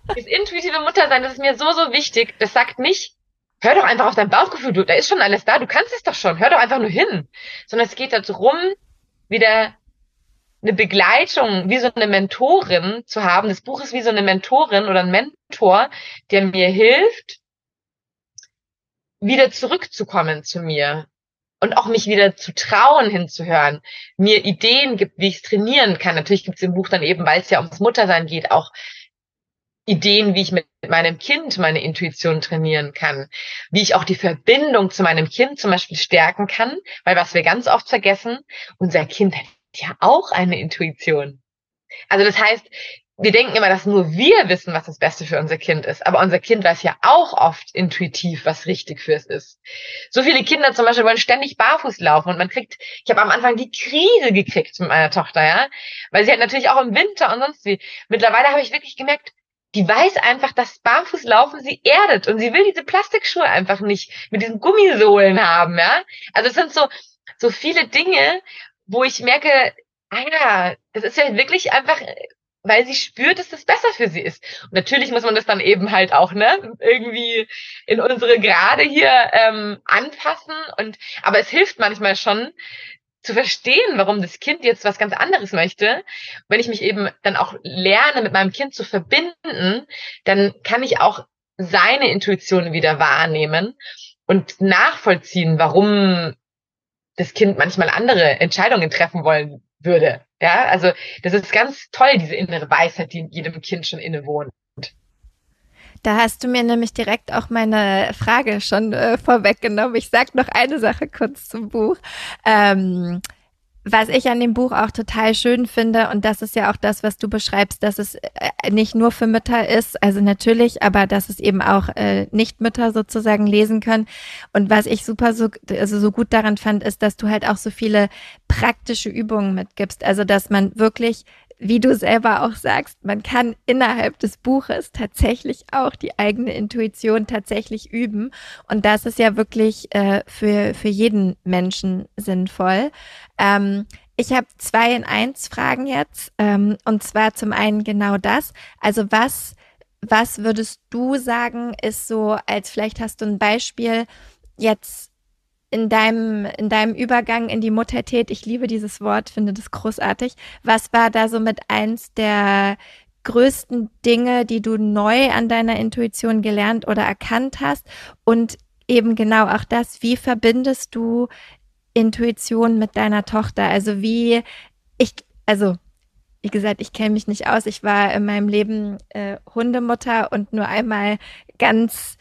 das intuitive Muttersein, das ist mir so, so wichtig. Das sagt nicht, hör doch einfach auf dein Bauchgefühl, du, da ist schon alles da, du kannst es doch schon, hör doch einfach nur hin. Sondern es geht darum, wieder eine Begleitung, wie so eine Mentorin zu haben. Das Buch ist wie so eine Mentorin oder ein Mentor, der mir hilft, wieder zurückzukommen zu mir und auch mich wieder zu trauen, hinzuhören, mir Ideen gibt, wie ich es trainieren kann. Natürlich gibt es im Buch dann eben, weil es ja ums Muttersein geht, auch Ideen, wie ich mit meinem Kind meine Intuition trainieren kann, wie ich auch die Verbindung zu meinem Kind zum Beispiel stärken kann, weil was wir ganz oft vergessen, unser Kind ja auch eine Intuition. Also das heißt, wir denken immer, dass nur wir wissen, was das Beste für unser Kind ist. Aber unser Kind weiß ja auch oft intuitiv, was richtig für es ist. So viele Kinder zum Beispiel wollen ständig barfuß laufen und man kriegt, ich habe am Anfang die Krise gekriegt mit meiner Tochter, ja, weil sie halt natürlich auch im Winter und sonst wie. Mittlerweile habe ich wirklich gemerkt, die weiß einfach, dass Barfußlaufen sie erdet und sie will diese Plastikschuhe einfach nicht mit diesen Gummisohlen haben, ja. Also es sind so, so viele Dinge, wo ich merke, ah ja, das ist ja wirklich einfach weil sie spürt, dass das besser für sie ist. Und natürlich muss man das dann eben halt auch ne irgendwie in unsere Grade hier ähm, anpassen. Und aber es hilft manchmal schon zu verstehen, warum das Kind jetzt was ganz anderes möchte. Wenn ich mich eben dann auch lerne, mit meinem Kind zu verbinden, dann kann ich auch seine Intuition wieder wahrnehmen und nachvollziehen, warum das Kind manchmal andere Entscheidungen treffen wollen würde. Ja, also das ist ganz toll, diese innere Weisheit, die in jedem Kind schon innewohnt. Da hast du mir nämlich direkt auch meine Frage schon äh, vorweggenommen. Ich sag noch eine Sache kurz zum Buch. Ähm, was ich an dem Buch auch total schön finde, und das ist ja auch das, was du beschreibst, dass es äh, nicht nur für Mütter ist, also natürlich, aber dass es eben auch äh, Nicht-Mütter sozusagen lesen können. Und was ich super so, also so gut daran fand, ist, dass du halt auch so viele praktische Übungen mitgibst. Also, dass man wirklich wie du selber auch sagst, man kann innerhalb des Buches tatsächlich auch die eigene Intuition tatsächlich üben. Und das ist ja wirklich äh, für, für jeden Menschen sinnvoll. Ähm, ich habe zwei in eins Fragen jetzt. Ähm, und zwar zum einen genau das. Also was, was würdest du sagen, ist so, als vielleicht hast du ein Beispiel jetzt in deinem, in deinem Übergang in die Muttertät, ich liebe dieses Wort, finde das großartig. Was war da so mit eins der größten Dinge, die du neu an deiner Intuition gelernt oder erkannt hast? Und eben genau auch das, wie verbindest du Intuition mit deiner Tochter? Also wie, ich, also wie gesagt, ich kenne mich nicht aus. Ich war in meinem Leben äh, Hundemutter und nur einmal ganz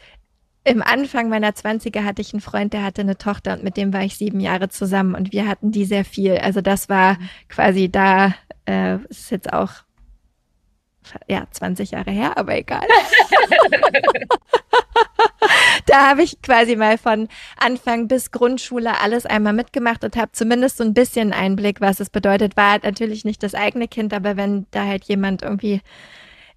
im Anfang meiner Zwanziger hatte ich einen Freund, der hatte eine Tochter und mit dem war ich sieben Jahre zusammen und wir hatten die sehr viel. Also das war mhm. quasi da, äh, ist jetzt auch ja 20 Jahre her, aber egal. da habe ich quasi mal von Anfang bis Grundschule alles einmal mitgemacht und habe zumindest so ein bisschen Einblick, was es bedeutet. War natürlich nicht das eigene Kind, aber wenn da halt jemand irgendwie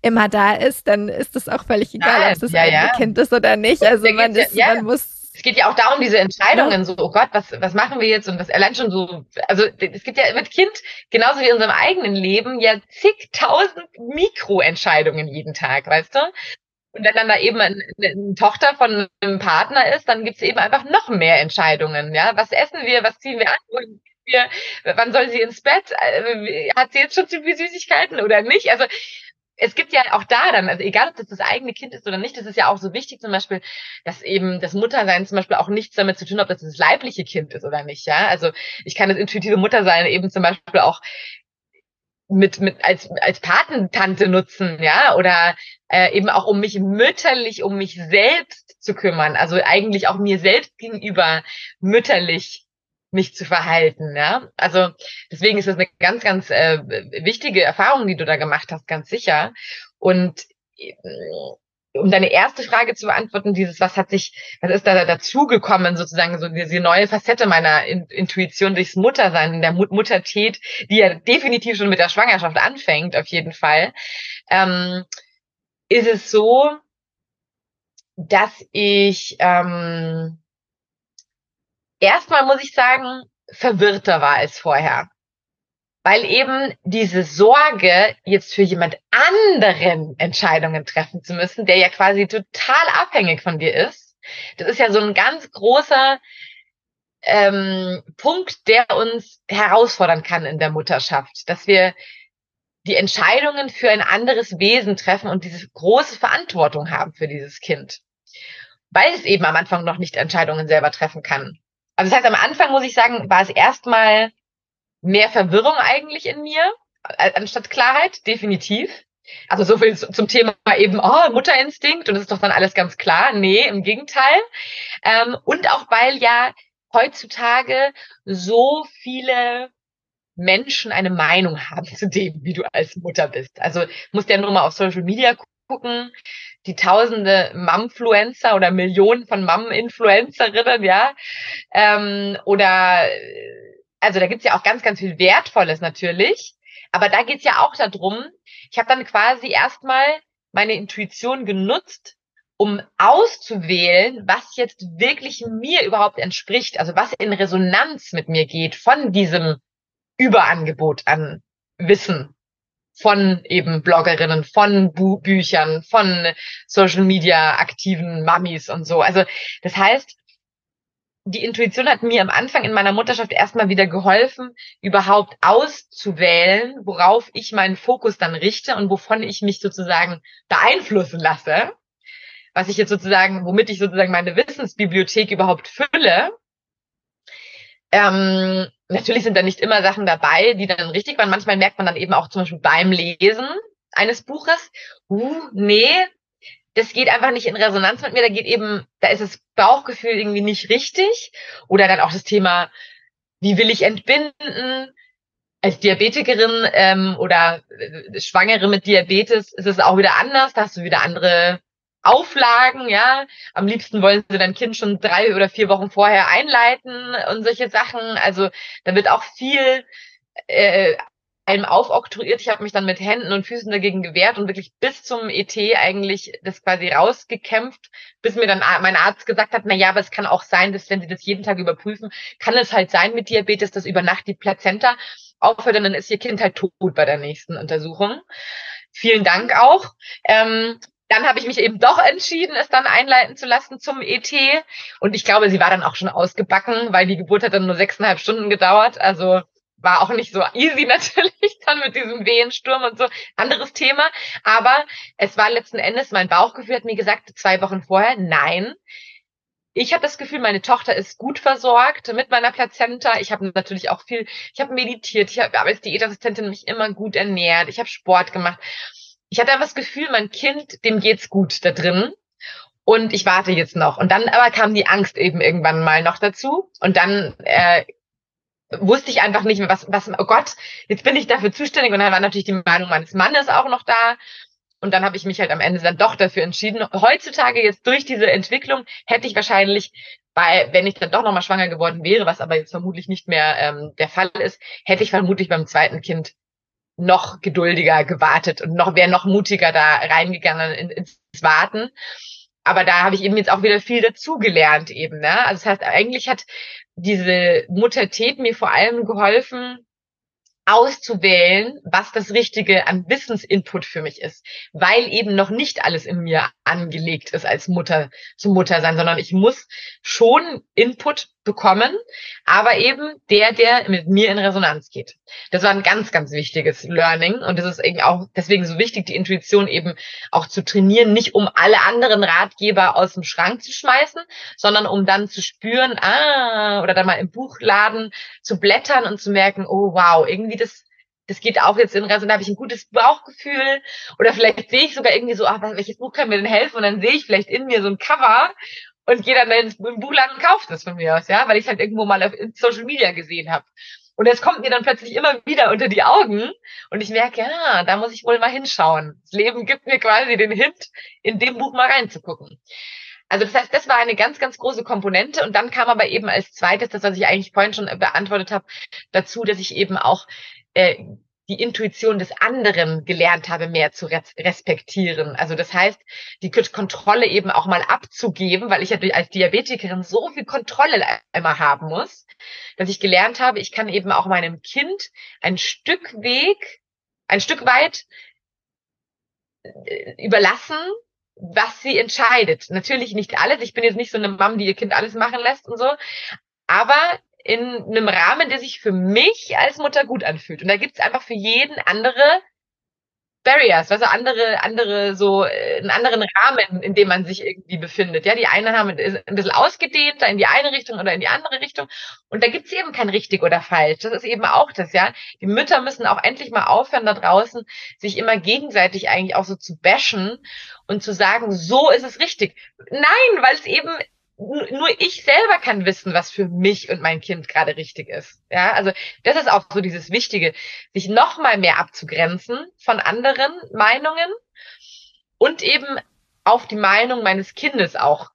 immer da ist, dann ist es auch völlig egal, Nein, ob das ja, eigene ja. Kind ist oder nicht. Also man, ist, ja, man muss es geht ja auch darum, diese Entscheidungen, so, oh Gott, was, was machen wir jetzt? Und was allein schon so, also es gibt ja mit Kind, genauso wie in unserem eigenen Leben, ja zigtausend Mikroentscheidungen jeden Tag, weißt du? Und wenn dann da eben eine, eine Tochter von einem Partner ist, dann gibt's eben einfach noch mehr Entscheidungen. Ja, was essen wir, was ziehen wir an, wir, wann soll sie ins Bett? Äh, hat sie jetzt schon zu viel Süßigkeiten oder nicht? Also es gibt ja auch da dann, also egal ob das das eigene Kind ist oder nicht, das ist ja auch so wichtig zum Beispiel, dass eben das Muttersein zum Beispiel auch nichts damit zu tun hat, ob das das leibliche Kind ist oder nicht, ja. Also ich kann das intuitive Muttersein eben zum Beispiel auch mit, mit als, als Patentante nutzen, ja, oder äh, eben auch um mich mütterlich, um mich selbst zu kümmern, also eigentlich auch mir selbst gegenüber mütterlich mich zu verhalten. Ja? Also deswegen ist das eine ganz, ganz äh, wichtige Erfahrung, die du da gemacht hast, ganz sicher. Und äh, um deine erste Frage zu beantworten, dieses, was hat sich, was ist da dazugekommen, sozusagen, so diese neue Facette meiner Intuition durchs Muttersein, in der Mut Muttertät, die ja definitiv schon mit der Schwangerschaft anfängt, auf jeden Fall, ähm, ist es so, dass ich ähm, erstmal muss ich sagen, verwirrter war als vorher. Weil eben diese Sorge, jetzt für jemand anderen Entscheidungen treffen zu müssen, der ja quasi total abhängig von dir ist, das ist ja so ein ganz großer ähm, Punkt, der uns herausfordern kann in der Mutterschaft, dass wir die Entscheidungen für ein anderes Wesen treffen und diese große Verantwortung haben für dieses Kind. Weil es eben am Anfang noch nicht Entscheidungen selber treffen kann. Also das heißt, am Anfang muss ich sagen, war es erstmal mehr Verwirrung eigentlich in mir, anstatt Klarheit, definitiv. Also so viel zum Thema eben, oh, Mutterinstinkt und es ist doch dann alles ganz klar. Nee, im Gegenteil. Ähm, und auch weil ja heutzutage so viele Menschen eine Meinung haben zu dem, wie du als Mutter bist. Also musst ja nur mal auf Social Media gucken, die tausende Mumfluencer oder Millionen von Mum-Influencerinnen, ja, ähm, oder also da gibt's ja auch ganz, ganz viel Wertvolles natürlich, aber da geht's ja auch darum, ich habe dann quasi erstmal meine Intuition genutzt, um auszuwählen, was jetzt wirklich mir überhaupt entspricht, also was in Resonanz mit mir geht von diesem Überangebot an Wissen von eben Bloggerinnen, von Bu Büchern, von Social Media aktiven Mummies und so. Also das heißt, die Intuition hat mir am Anfang in meiner Mutterschaft erstmal wieder geholfen, überhaupt auszuwählen, worauf ich meinen Fokus dann richte und wovon ich mich sozusagen beeinflussen lasse. Was ich jetzt sozusagen, womit ich sozusagen meine Wissensbibliothek überhaupt fülle. Ähm, natürlich sind da nicht immer Sachen dabei, die dann richtig waren. Manchmal merkt man dann eben auch zum Beispiel beim Lesen eines Buches, uh, nee, das geht einfach nicht in Resonanz mit mir. Da geht eben, da ist das Bauchgefühl irgendwie nicht richtig. Oder dann auch das Thema, wie will ich entbinden? Als Diabetikerin ähm, oder äh, Schwangere mit Diabetes ist es auch wieder anders. Da hast du wieder andere Auflagen, ja. Am liebsten wollen sie dein Kind schon drei oder vier Wochen vorher einleiten und solche Sachen. Also da wird auch viel äh, einem aufoktroyiert. Ich habe mich dann mit Händen und Füßen dagegen gewehrt und wirklich bis zum ET eigentlich das quasi rausgekämpft, bis mir dann mein Arzt gesagt hat, na ja, aber es kann auch sein, dass wenn Sie das jeden Tag überprüfen, kann es halt sein mit Diabetes, dass über Nacht die Plazenta aufhört und dann ist Ihr Kind halt tot bei der nächsten Untersuchung. Vielen Dank auch. Ähm, dann habe ich mich eben doch entschieden, es dann einleiten zu lassen zum ET. Und ich glaube, sie war dann auch schon ausgebacken, weil die Geburt hat dann nur sechseinhalb Stunden gedauert. Also war auch nicht so easy natürlich dann mit diesem Wehensturm und so. Anderes Thema. Aber es war letzten Endes, mein Bauchgefühl hat mir gesagt, zwei Wochen vorher, nein. Ich habe das Gefühl, meine Tochter ist gut versorgt mit meiner Plazenta. Ich habe natürlich auch viel, ich habe meditiert, ich habe als Diätassistentin mich immer gut ernährt, ich habe Sport gemacht. Ich hatte einfach das Gefühl, mein Kind, dem geht's gut da drin. Und ich warte jetzt noch. Und dann aber kam die Angst eben irgendwann mal noch dazu. Und dann äh, wusste ich einfach nicht mehr, was, was, oh Gott, jetzt bin ich dafür zuständig. Und dann war natürlich die Meinung meines Mannes auch noch da. Und dann habe ich mich halt am Ende dann doch dafür entschieden. Heutzutage jetzt durch diese Entwicklung hätte ich wahrscheinlich bei, wenn ich dann doch nochmal schwanger geworden wäre, was aber jetzt vermutlich nicht mehr ähm, der Fall ist, hätte ich vermutlich beim zweiten Kind noch geduldiger gewartet und noch wäre noch mutiger da reingegangen in, ins Warten. Aber da habe ich eben jetzt auch wieder viel dazugelernt eben. Ne? Also das heißt, eigentlich hat diese Mutter Ted mir vor allem geholfen, auszuwählen, was das Richtige an Wissensinput für mich ist, weil eben noch nicht alles in mir angelegt ist als Mutter zu Mutter sein, sondern ich muss schon Input bekommen, aber eben der, der mit mir in Resonanz geht. Das war ein ganz, ganz wichtiges Learning und das ist eben auch deswegen so wichtig, die Intuition eben auch zu trainieren, nicht um alle anderen Ratgeber aus dem Schrank zu schmeißen, sondern um dann zu spüren, ah, oder dann mal im Buchladen zu blättern und zu merken, oh wow, irgendwie das das geht auch jetzt in Resonanz, da habe ich ein gutes Bauchgefühl oder vielleicht sehe ich sogar irgendwie so, ach, welches Buch kann mir denn helfen und dann sehe ich vielleicht in mir so ein Cover und gehe dann ins Buchladen kauft es von mir aus, ja, weil ich halt irgendwo mal auf Social Media gesehen habe. Und es kommt mir dann plötzlich immer wieder unter die Augen und ich merke, ja, da muss ich wohl mal hinschauen. Das Leben gibt mir quasi den Hint, in dem Buch mal reinzugucken. Also das heißt, das war eine ganz, ganz große Komponente. Und dann kam aber eben als zweites, das, was ich eigentlich vorhin schon beantwortet habe, dazu, dass ich eben auch äh, die Intuition des anderen gelernt habe, mehr zu respektieren. Also das heißt, die Kontrolle eben auch mal abzugeben, weil ich ja als Diabetikerin so viel Kontrolle immer haben muss, dass ich gelernt habe, ich kann eben auch meinem Kind ein Stück Weg, ein Stück weit äh, überlassen, was sie entscheidet. Natürlich nicht alles. Ich bin jetzt nicht so eine Mom, die ihr Kind alles machen lässt und so. Aber in einem Rahmen, der sich für mich als Mutter gut anfühlt. Und da gibt's einfach für jeden andere Barriers, also andere, andere, so äh, einen anderen Rahmen, in dem man sich irgendwie befindet. Ja, die einen haben ein bisschen ausgedehnter in die eine Richtung oder in die andere Richtung. Und da gibt's eben kein richtig oder falsch. Das ist eben auch das, ja. Die Mütter müssen auch endlich mal aufhören, da draußen sich immer gegenseitig eigentlich auch so zu bashen und zu sagen, so ist es richtig. Nein, weil es eben nur ich selber kann wissen, was für mich und mein Kind gerade richtig ist. Ja, also das ist auch so dieses Wichtige, sich noch mal mehr abzugrenzen von anderen Meinungen und eben auf die Meinung meines Kindes auch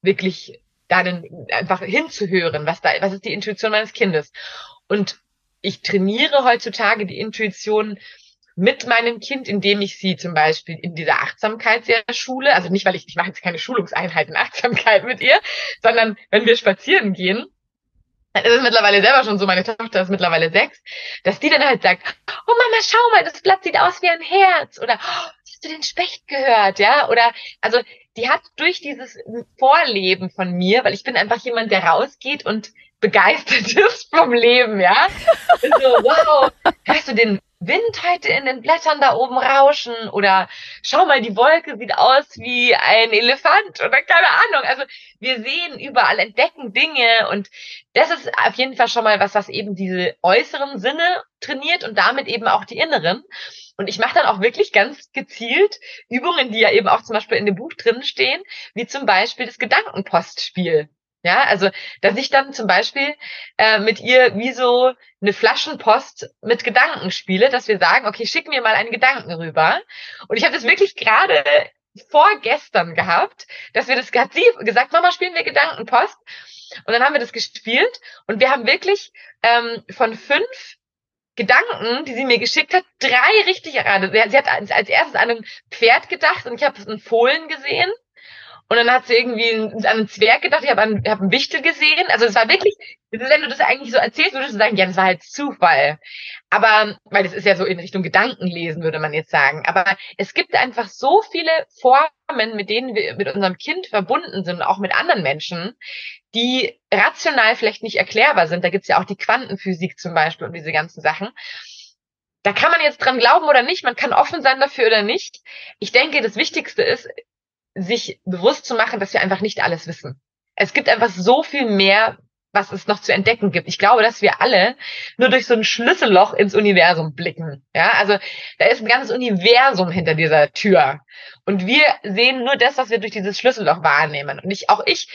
wirklich dann einfach hinzuhören, was da, was ist die Intuition meines Kindes. Und ich trainiere heutzutage die Intuition mit meinem Kind, indem ich sie zum Beispiel in dieser Achtsamkeitsschule, also nicht, weil ich, ich mache jetzt keine Schulungseinheit in Achtsamkeit mit ihr, sondern wenn wir spazieren gehen, dann ist es mittlerweile selber schon so, meine Tochter ist mittlerweile sechs, dass die dann halt sagt, oh Mama, schau mal, das Blatt sieht aus wie ein Herz oder oh, hast du den Specht gehört, ja? Oder also die hat durch dieses Vorleben von mir, weil ich bin einfach jemand, der rausgeht und begeistert ist vom Leben, ja. so, wow, hast du den Wind heute in den Blättern da oben rauschen oder schau mal, die Wolke sieht aus wie ein Elefant oder keine Ahnung. Also wir sehen überall, entdecken Dinge und das ist auf jeden Fall schon mal was, was eben diese äußeren Sinne trainiert und damit eben auch die inneren. Und ich mache dann auch wirklich ganz gezielt Übungen, die ja eben auch zum Beispiel in dem Buch drin stehen, wie zum Beispiel das Gedankenpostspiel. Ja, also dass ich dann zum Beispiel äh, mit ihr wie so eine Flaschenpost mit Gedanken spiele, dass wir sagen, okay, schick mir mal einen Gedanken rüber. Und ich habe das wirklich gerade vorgestern gehabt, dass wir das, hat sie gesagt, Mama, spielen wir Gedankenpost. Und dann haben wir das gespielt und wir haben wirklich ähm, von fünf Gedanken, die sie mir geschickt hat, drei richtig erraten. Sie hat als erstes an ein Pferd gedacht und ich habe einen Fohlen gesehen. Und dann hat sie irgendwie an einen Zwerg gedacht, ich habe einen, hab einen Wichtel gesehen. Also es war wirklich, wenn du das eigentlich so erzählst, würdest du sagen, ja, das war halt Zufall. Aber, weil das ist ja so in Richtung Gedankenlesen, würde man jetzt sagen. Aber es gibt einfach so viele Formen, mit denen wir mit unserem Kind verbunden sind, auch mit anderen Menschen, die rational vielleicht nicht erklärbar sind. Da gibt's ja auch die Quantenphysik zum Beispiel und diese ganzen Sachen. Da kann man jetzt dran glauben oder nicht, man kann offen sein dafür oder nicht. Ich denke, das Wichtigste ist, sich bewusst zu machen, dass wir einfach nicht alles wissen. Es gibt einfach so viel mehr, was es noch zu entdecken gibt. Ich glaube, dass wir alle nur durch so ein Schlüsselloch ins Universum blicken. Ja, also da ist ein ganzes Universum hinter dieser Tür. Und wir sehen nur das, was wir durch dieses Schlüsselloch wahrnehmen. Und ich, auch ich,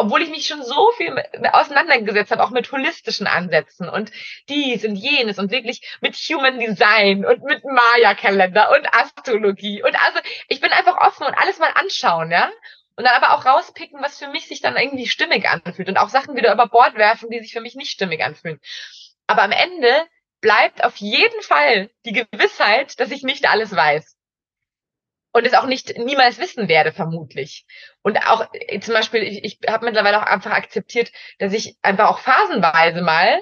obwohl ich mich schon so viel auseinandergesetzt habe, auch mit holistischen Ansätzen und dies und jenes und wirklich mit Human Design und mit Maya-Kalender und Astrologie. Und also ich bin einfach offen und alles mal anschauen, ja. Und dann aber auch rauspicken, was für mich sich dann irgendwie stimmig anfühlt und auch Sachen wieder über Bord werfen, die sich für mich nicht stimmig anfühlen. Aber am Ende bleibt auf jeden Fall die Gewissheit, dass ich nicht alles weiß. Und es auch nicht niemals wissen werde, vermutlich. Und auch äh, zum Beispiel, ich, ich habe mittlerweile auch einfach akzeptiert, dass ich einfach auch phasenweise mal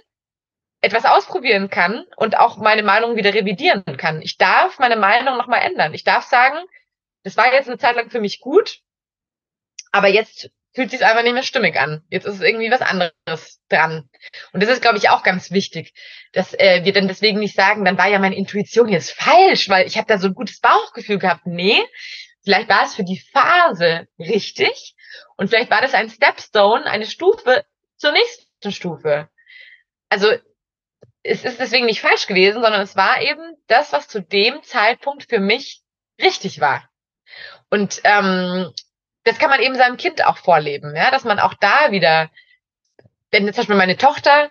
etwas ausprobieren kann und auch meine Meinung wieder revidieren kann. Ich darf meine Meinung nochmal ändern. Ich darf sagen, das war jetzt eine Zeit lang für mich gut aber jetzt fühlt sich einfach nicht mehr stimmig an. Jetzt ist es irgendwie was anderes dran. Und das ist, glaube ich, auch ganz wichtig, dass äh, wir dann deswegen nicht sagen, dann war ja meine Intuition jetzt falsch, weil ich habe da so ein gutes Bauchgefühl gehabt. Nee, vielleicht war es für die Phase richtig und vielleicht war das ein Stepstone, eine Stufe zur nächsten Stufe. Also es ist deswegen nicht falsch gewesen, sondern es war eben das, was zu dem Zeitpunkt für mich richtig war. Und ähm, das kann man eben seinem Kind auch vorleben, ja, dass man auch da wieder, wenn jetzt zum Beispiel meine Tochter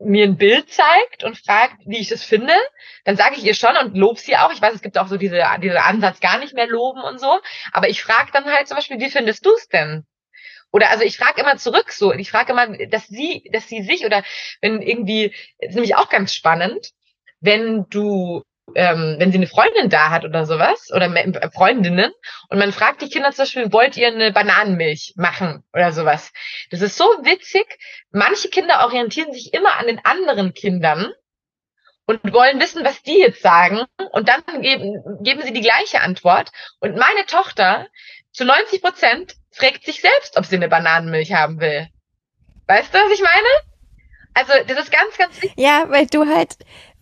mir ein Bild zeigt und fragt, wie ich das finde, dann sage ich ihr schon und lob sie auch. Ich weiß, es gibt auch so diese, diese Ansatz gar nicht mehr loben und so. Aber ich frage dann halt zum Beispiel, wie findest du es denn? Oder also ich frage immer zurück so, ich frage immer, dass sie, dass sie sich oder wenn irgendwie, ist nämlich auch ganz spannend, wenn du ähm, wenn sie eine Freundin da hat oder sowas, oder äh, Freundinnen, und man fragt die Kinder zum Beispiel, wollt ihr eine Bananenmilch machen oder sowas. Das ist so witzig. Manche Kinder orientieren sich immer an den anderen Kindern und wollen wissen, was die jetzt sagen, und dann geben, geben sie die gleiche Antwort. Und meine Tochter zu 90 Prozent fragt sich selbst, ob sie eine Bananenmilch haben will. Weißt du, was ich meine? Also, das ist ganz, ganz wichtig. Ja, weil du halt,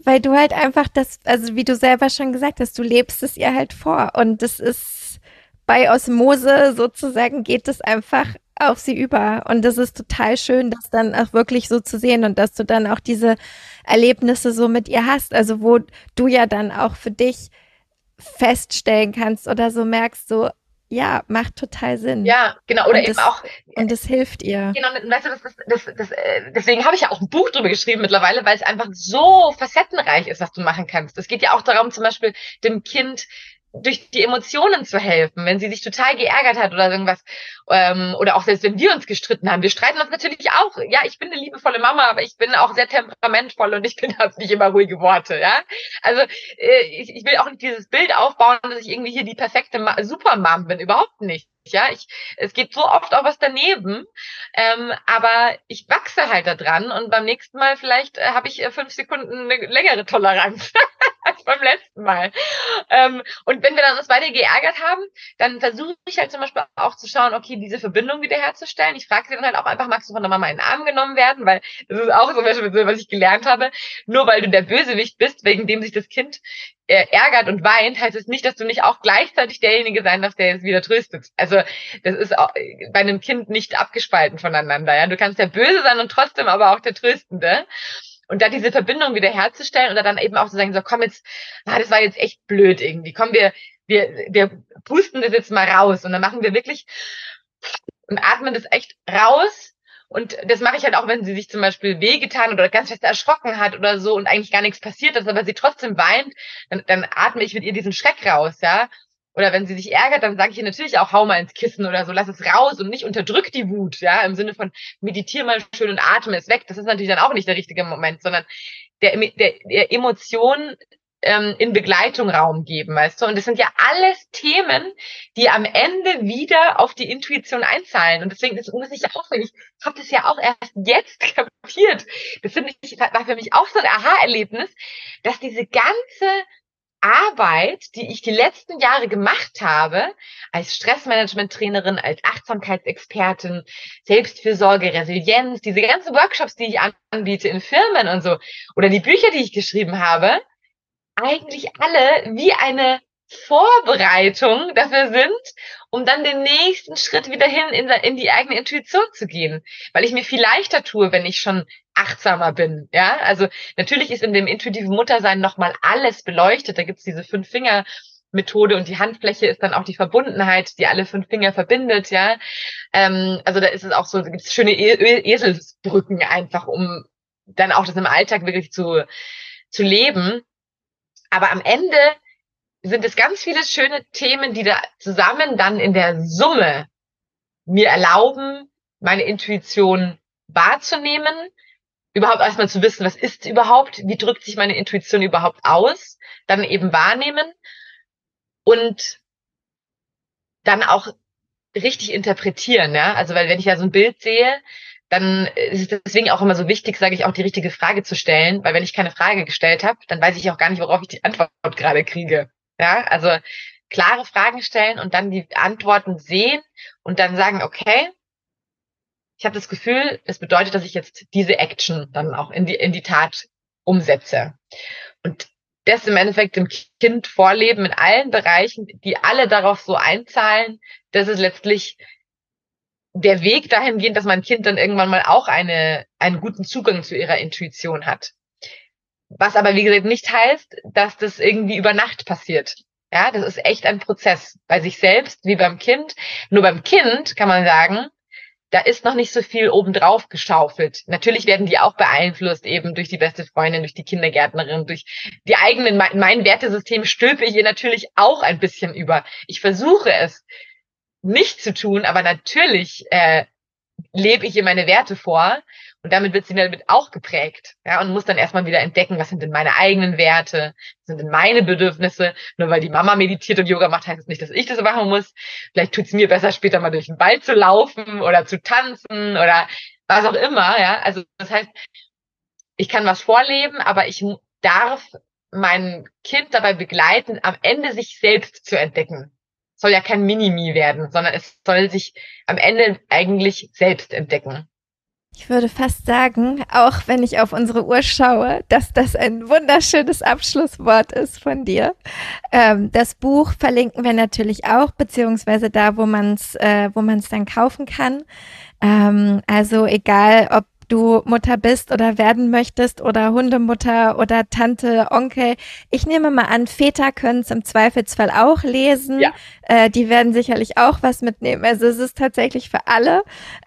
weil du halt einfach das, also wie du selber schon gesagt hast, du lebst es ihr halt vor. Und das ist bei Osmose sozusagen geht es einfach auf sie über. Und das ist total schön, das dann auch wirklich so zu sehen und dass du dann auch diese Erlebnisse so mit ihr hast, also wo du ja dann auch für dich feststellen kannst oder so merkst, so ja, macht total Sinn. Ja, genau. Oder und eben das, auch. Und es hilft ihr. Genau, weißt du, das, das, das, das, äh, deswegen habe ich ja auch ein Buch drüber geschrieben mittlerweile, weil es einfach so facettenreich ist, was du machen kannst. Es geht ja auch darum, zum Beispiel dem Kind durch die Emotionen zu helfen, wenn sie sich total geärgert hat oder irgendwas, ähm, oder auch selbst wenn wir uns gestritten haben. Wir streiten uns natürlich auch. Ja, ich bin eine liebevolle Mama, aber ich bin auch sehr temperamentvoll und ich bin halt nicht immer ruhige Worte, ja. Also äh, ich, ich will auch nicht dieses Bild aufbauen, dass ich irgendwie hier die perfekte Supermom bin, überhaupt nicht. Ja, ich, es geht so oft auch was daneben, ähm, aber ich wachse halt da dran und beim nächsten Mal vielleicht äh, habe ich äh, fünf Sekunden eine längere Toleranz als beim letzten Mal. Ähm, und wenn wir dann uns beide geärgert haben, dann versuche ich halt zum Beispiel auch zu schauen, okay, diese Verbindung wiederherzustellen. Ich frage sie dann halt auch einfach, magst du von der Mama in den Arm genommen werden? Weil das ist auch so, was ich gelernt habe. Nur weil du der Bösewicht bist, wegen dem sich das Kind äh, ärgert und weint, heißt es nicht, dass du nicht auch gleichzeitig derjenige sein darfst, der es wieder tröstet. Also das ist auch bei einem Kind nicht abgespalten voneinander. Ja, du kannst der Böse sein und trotzdem aber auch der Tröstende. Und da diese Verbindung wieder herzustellen oder dann eben auch zu sagen, so komm jetzt, ah, das war jetzt echt blöd irgendwie. Komm, wir, wir, wir pusten das jetzt mal raus und dann machen wir wirklich und atmen das echt raus. Und das mache ich halt auch, wenn sie sich zum Beispiel wehgetan oder ganz fest erschrocken hat oder so und eigentlich gar nichts passiert ist, aber sie trotzdem weint, dann, dann atme ich mit ihr diesen Schreck raus, ja. Oder wenn sie sich ärgert, dann sage ich ihr natürlich auch, hau mal ins Kissen oder so, lass es raus und nicht unterdrück die Wut, ja, im Sinne von meditier mal schön und atme es weg. Das ist natürlich dann auch nicht der richtige Moment, sondern der, der, der Emotion ähm, in Begleitung Raum geben, weißt du? Und das sind ja alles Themen, die am Ende wieder auf die Intuition einzahlen. Und deswegen, das muss ich ja auch, ich habe das ja auch erst jetzt kapiert. Das finde ich, war für mich auch so ein Aha-Erlebnis, dass diese ganze Arbeit, die ich die letzten Jahre gemacht habe, als Stressmanagement-Trainerin, als Achtsamkeitsexpertin, Selbstfürsorge, Resilienz, diese ganzen Workshops, die ich anbiete in Firmen und so, oder die Bücher, die ich geschrieben habe, eigentlich alle wie eine Vorbereitung dafür sind, um dann den nächsten Schritt wieder hin in, in, die eigene Intuition zu gehen. Weil ich mir viel leichter tue, wenn ich schon achtsamer bin. Ja, also natürlich ist in dem intuitiven Muttersein nochmal alles beleuchtet. Da gibt's diese fünf Finger Methode und die Handfläche ist dann auch die Verbundenheit, die alle fünf Finger verbindet, ja. Ähm, also da ist es auch so, da gibt's schöne e Eselsbrücken einfach, um dann auch das im Alltag wirklich zu, zu leben. Aber am Ende sind es ganz viele schöne Themen, die da zusammen dann in der Summe mir erlauben, meine Intuition wahrzunehmen, überhaupt erstmal zu wissen, was ist überhaupt, wie drückt sich meine Intuition überhaupt aus, dann eben wahrnehmen und dann auch richtig interpretieren, ja. Also weil wenn ich ja so ein Bild sehe, dann ist es deswegen auch immer so wichtig, sage ich auch, die richtige Frage zu stellen, weil wenn ich keine Frage gestellt habe, dann weiß ich auch gar nicht, worauf ich die Antwort gerade kriege. Ja, also klare Fragen stellen und dann die Antworten sehen und dann sagen, okay, ich habe das Gefühl, es bedeutet, dass ich jetzt diese Action dann auch in die, in die Tat umsetze. Und das im Endeffekt dem Kind vorleben in allen Bereichen, die alle darauf so einzahlen, dass es letztlich der Weg dahin geht, dass mein Kind dann irgendwann mal auch eine, einen guten Zugang zu ihrer Intuition hat. Was aber, wie gesagt, nicht heißt, dass das irgendwie über Nacht passiert. Ja, das ist echt ein Prozess. Bei sich selbst wie beim Kind. Nur beim Kind kann man sagen, da ist noch nicht so viel obendrauf geschaufelt. Natürlich werden die auch beeinflusst eben durch die beste Freundin, durch die Kindergärtnerin, durch die eigenen, mein, mein Wertesystem stülpe ich ihr natürlich auch ein bisschen über. Ich versuche es nicht zu tun, aber natürlich äh, lebe ich ihr meine Werte vor und damit wird sie damit auch geprägt. Ja, und muss dann erstmal wieder entdecken, was sind denn meine eigenen Werte, was sind denn meine Bedürfnisse. Nur weil die Mama meditiert und Yoga macht, heißt es nicht, dass ich das machen muss. Vielleicht tut es mir besser, später mal durch den Wald zu laufen oder zu tanzen oder was auch immer. Ja, also das heißt, ich kann was vorleben, aber ich darf mein Kind dabei begleiten, am Ende sich selbst zu entdecken. soll ja kein Minimi werden, sondern es soll sich am Ende eigentlich selbst entdecken. Ich würde fast sagen, auch wenn ich auf unsere Uhr schaue, dass das ein wunderschönes Abschlusswort ist von dir. Ähm, das Buch verlinken wir natürlich auch, beziehungsweise da, wo man es äh, wo man es dann kaufen kann. Ähm, also egal, ob du Mutter bist oder werden möchtest oder Hundemutter oder Tante, Onkel. Ich nehme mal an, Väter können es im Zweifelsfall auch lesen. Ja. Äh, die werden sicherlich auch was mitnehmen. Also es ist tatsächlich für alle.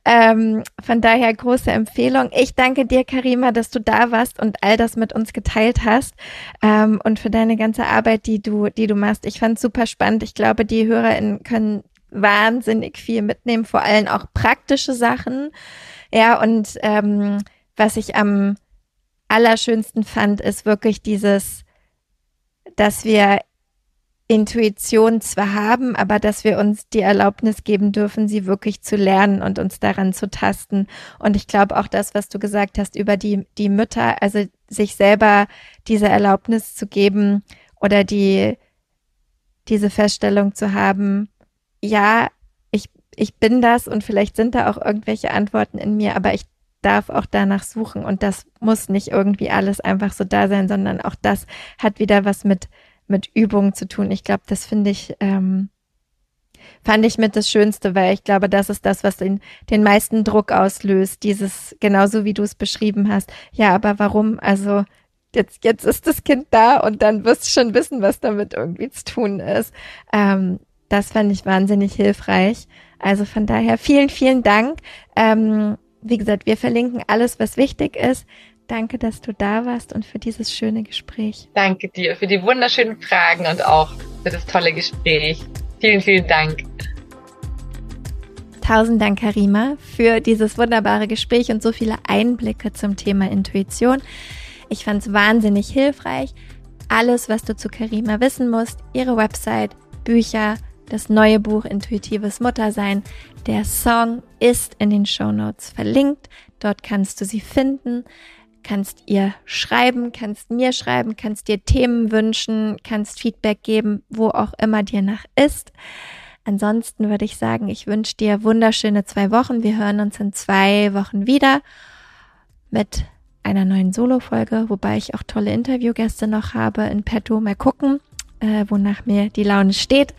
Ähm, von daher große Empfehlung. Ich danke dir, Karima, dass du da warst und all das mit uns geteilt hast ähm, und für deine ganze Arbeit, die du, die du machst. Ich fand super spannend. Ich glaube, die HörerInnen können wahnsinnig viel mitnehmen, vor allem auch praktische Sachen. Ja, und ähm, was ich am allerschönsten fand, ist wirklich dieses, dass wir Intuition zwar haben, aber dass wir uns die Erlaubnis geben dürfen, sie wirklich zu lernen und uns daran zu tasten. Und ich glaube auch das, was du gesagt hast über die, die Mütter, also sich selber diese Erlaubnis zu geben oder die, diese Feststellung zu haben, ja, ich, ich bin das und vielleicht sind da auch irgendwelche Antworten in mir, aber ich darf auch danach suchen und das muss nicht irgendwie alles einfach so da sein, sondern auch das hat wieder was mit, mit Übung zu tun. Ich glaube, das finde ich, ähm, fand ich mit das Schönste, weil ich glaube, das ist das, was den, den meisten Druck auslöst. Dieses, genauso wie du es beschrieben hast. Ja, aber warum? Also, jetzt, jetzt ist das Kind da und dann wirst du schon wissen, was damit irgendwie zu tun ist. Ähm, das fand ich wahnsinnig hilfreich. Also von daher vielen, vielen Dank. Ähm, wie gesagt, wir verlinken alles, was wichtig ist. Danke, dass du da warst und für dieses schöne Gespräch. Danke dir für die wunderschönen Fragen und auch für das tolle Gespräch. Vielen, vielen Dank. Tausend Dank, Karima, für dieses wunderbare Gespräch und so viele Einblicke zum Thema Intuition. Ich fand es wahnsinnig hilfreich. Alles, was du zu Karima wissen musst, ihre Website, Bücher, das neue Buch Intuitives Muttersein. Der Song ist in den Show Notes verlinkt. Dort kannst du sie finden, kannst ihr schreiben, kannst mir schreiben, kannst dir Themen wünschen, kannst Feedback geben, wo auch immer dir nach ist. Ansonsten würde ich sagen, ich wünsche dir wunderschöne zwei Wochen. Wir hören uns in zwei Wochen wieder mit einer neuen Solo-Folge, wobei ich auch tolle Interviewgäste noch habe in petto. Mal gucken äh, wonach mir die Laune steht.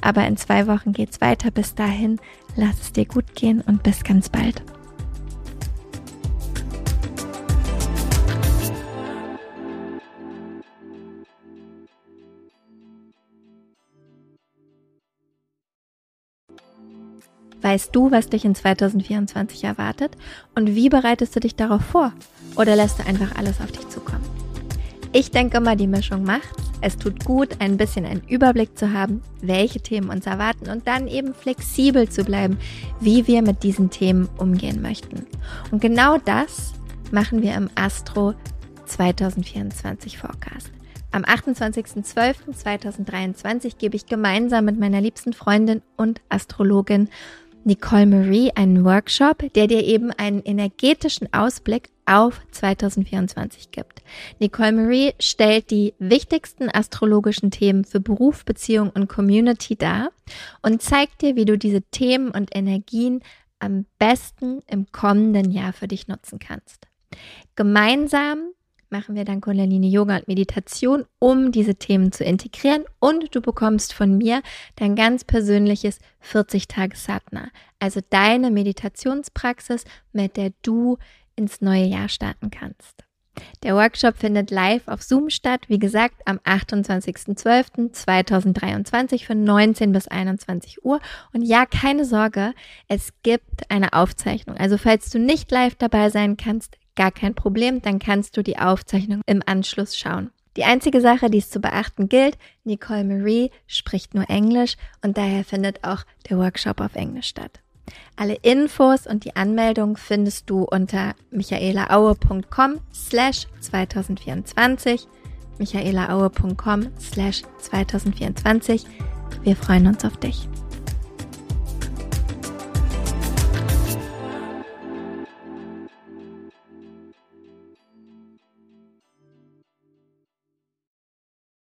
Aber in zwei Wochen geht's weiter. Bis dahin, lass es dir gut gehen und bis ganz bald. Weißt du, was dich in 2024 erwartet? Und wie bereitest du dich darauf vor? Oder lässt du einfach alles auf dich zukommen? Ich denke mal, die Mischung macht's. Es tut gut, ein bisschen einen Überblick zu haben, welche Themen uns erwarten und dann eben flexibel zu bleiben, wie wir mit diesen Themen umgehen möchten. Und genau das machen wir im Astro 2024 Forecast. Am 28.12.2023 gebe ich gemeinsam mit meiner liebsten Freundin und Astrologin Nicole Marie einen Workshop, der dir eben einen energetischen Ausblick auf 2024 gibt. Nicole Marie stellt die wichtigsten astrologischen Themen für Beruf, Beziehung und Community dar und zeigt dir, wie du diese Themen und Energien am besten im kommenden Jahr für dich nutzen kannst. Gemeinsam machen wir dann Kundalini Yoga und Meditation, um diese Themen zu integrieren und du bekommst von mir dein ganz persönliches 40 Tage Satna, also deine Meditationspraxis, mit der du ins neue Jahr starten kannst. Der Workshop findet live auf Zoom statt, wie gesagt, am 28.12.2023 von 19 bis 21 Uhr. Und ja, keine Sorge, es gibt eine Aufzeichnung. Also falls du nicht live dabei sein kannst, gar kein Problem, dann kannst du die Aufzeichnung im Anschluss schauen. Die einzige Sache, die es zu beachten gilt, Nicole Marie spricht nur Englisch und daher findet auch der Workshop auf Englisch statt. Alle Infos und die Anmeldung findest du unter michaelaaue.com slash 2024 michaelaaue.com slash 2024. Wir freuen uns auf dich.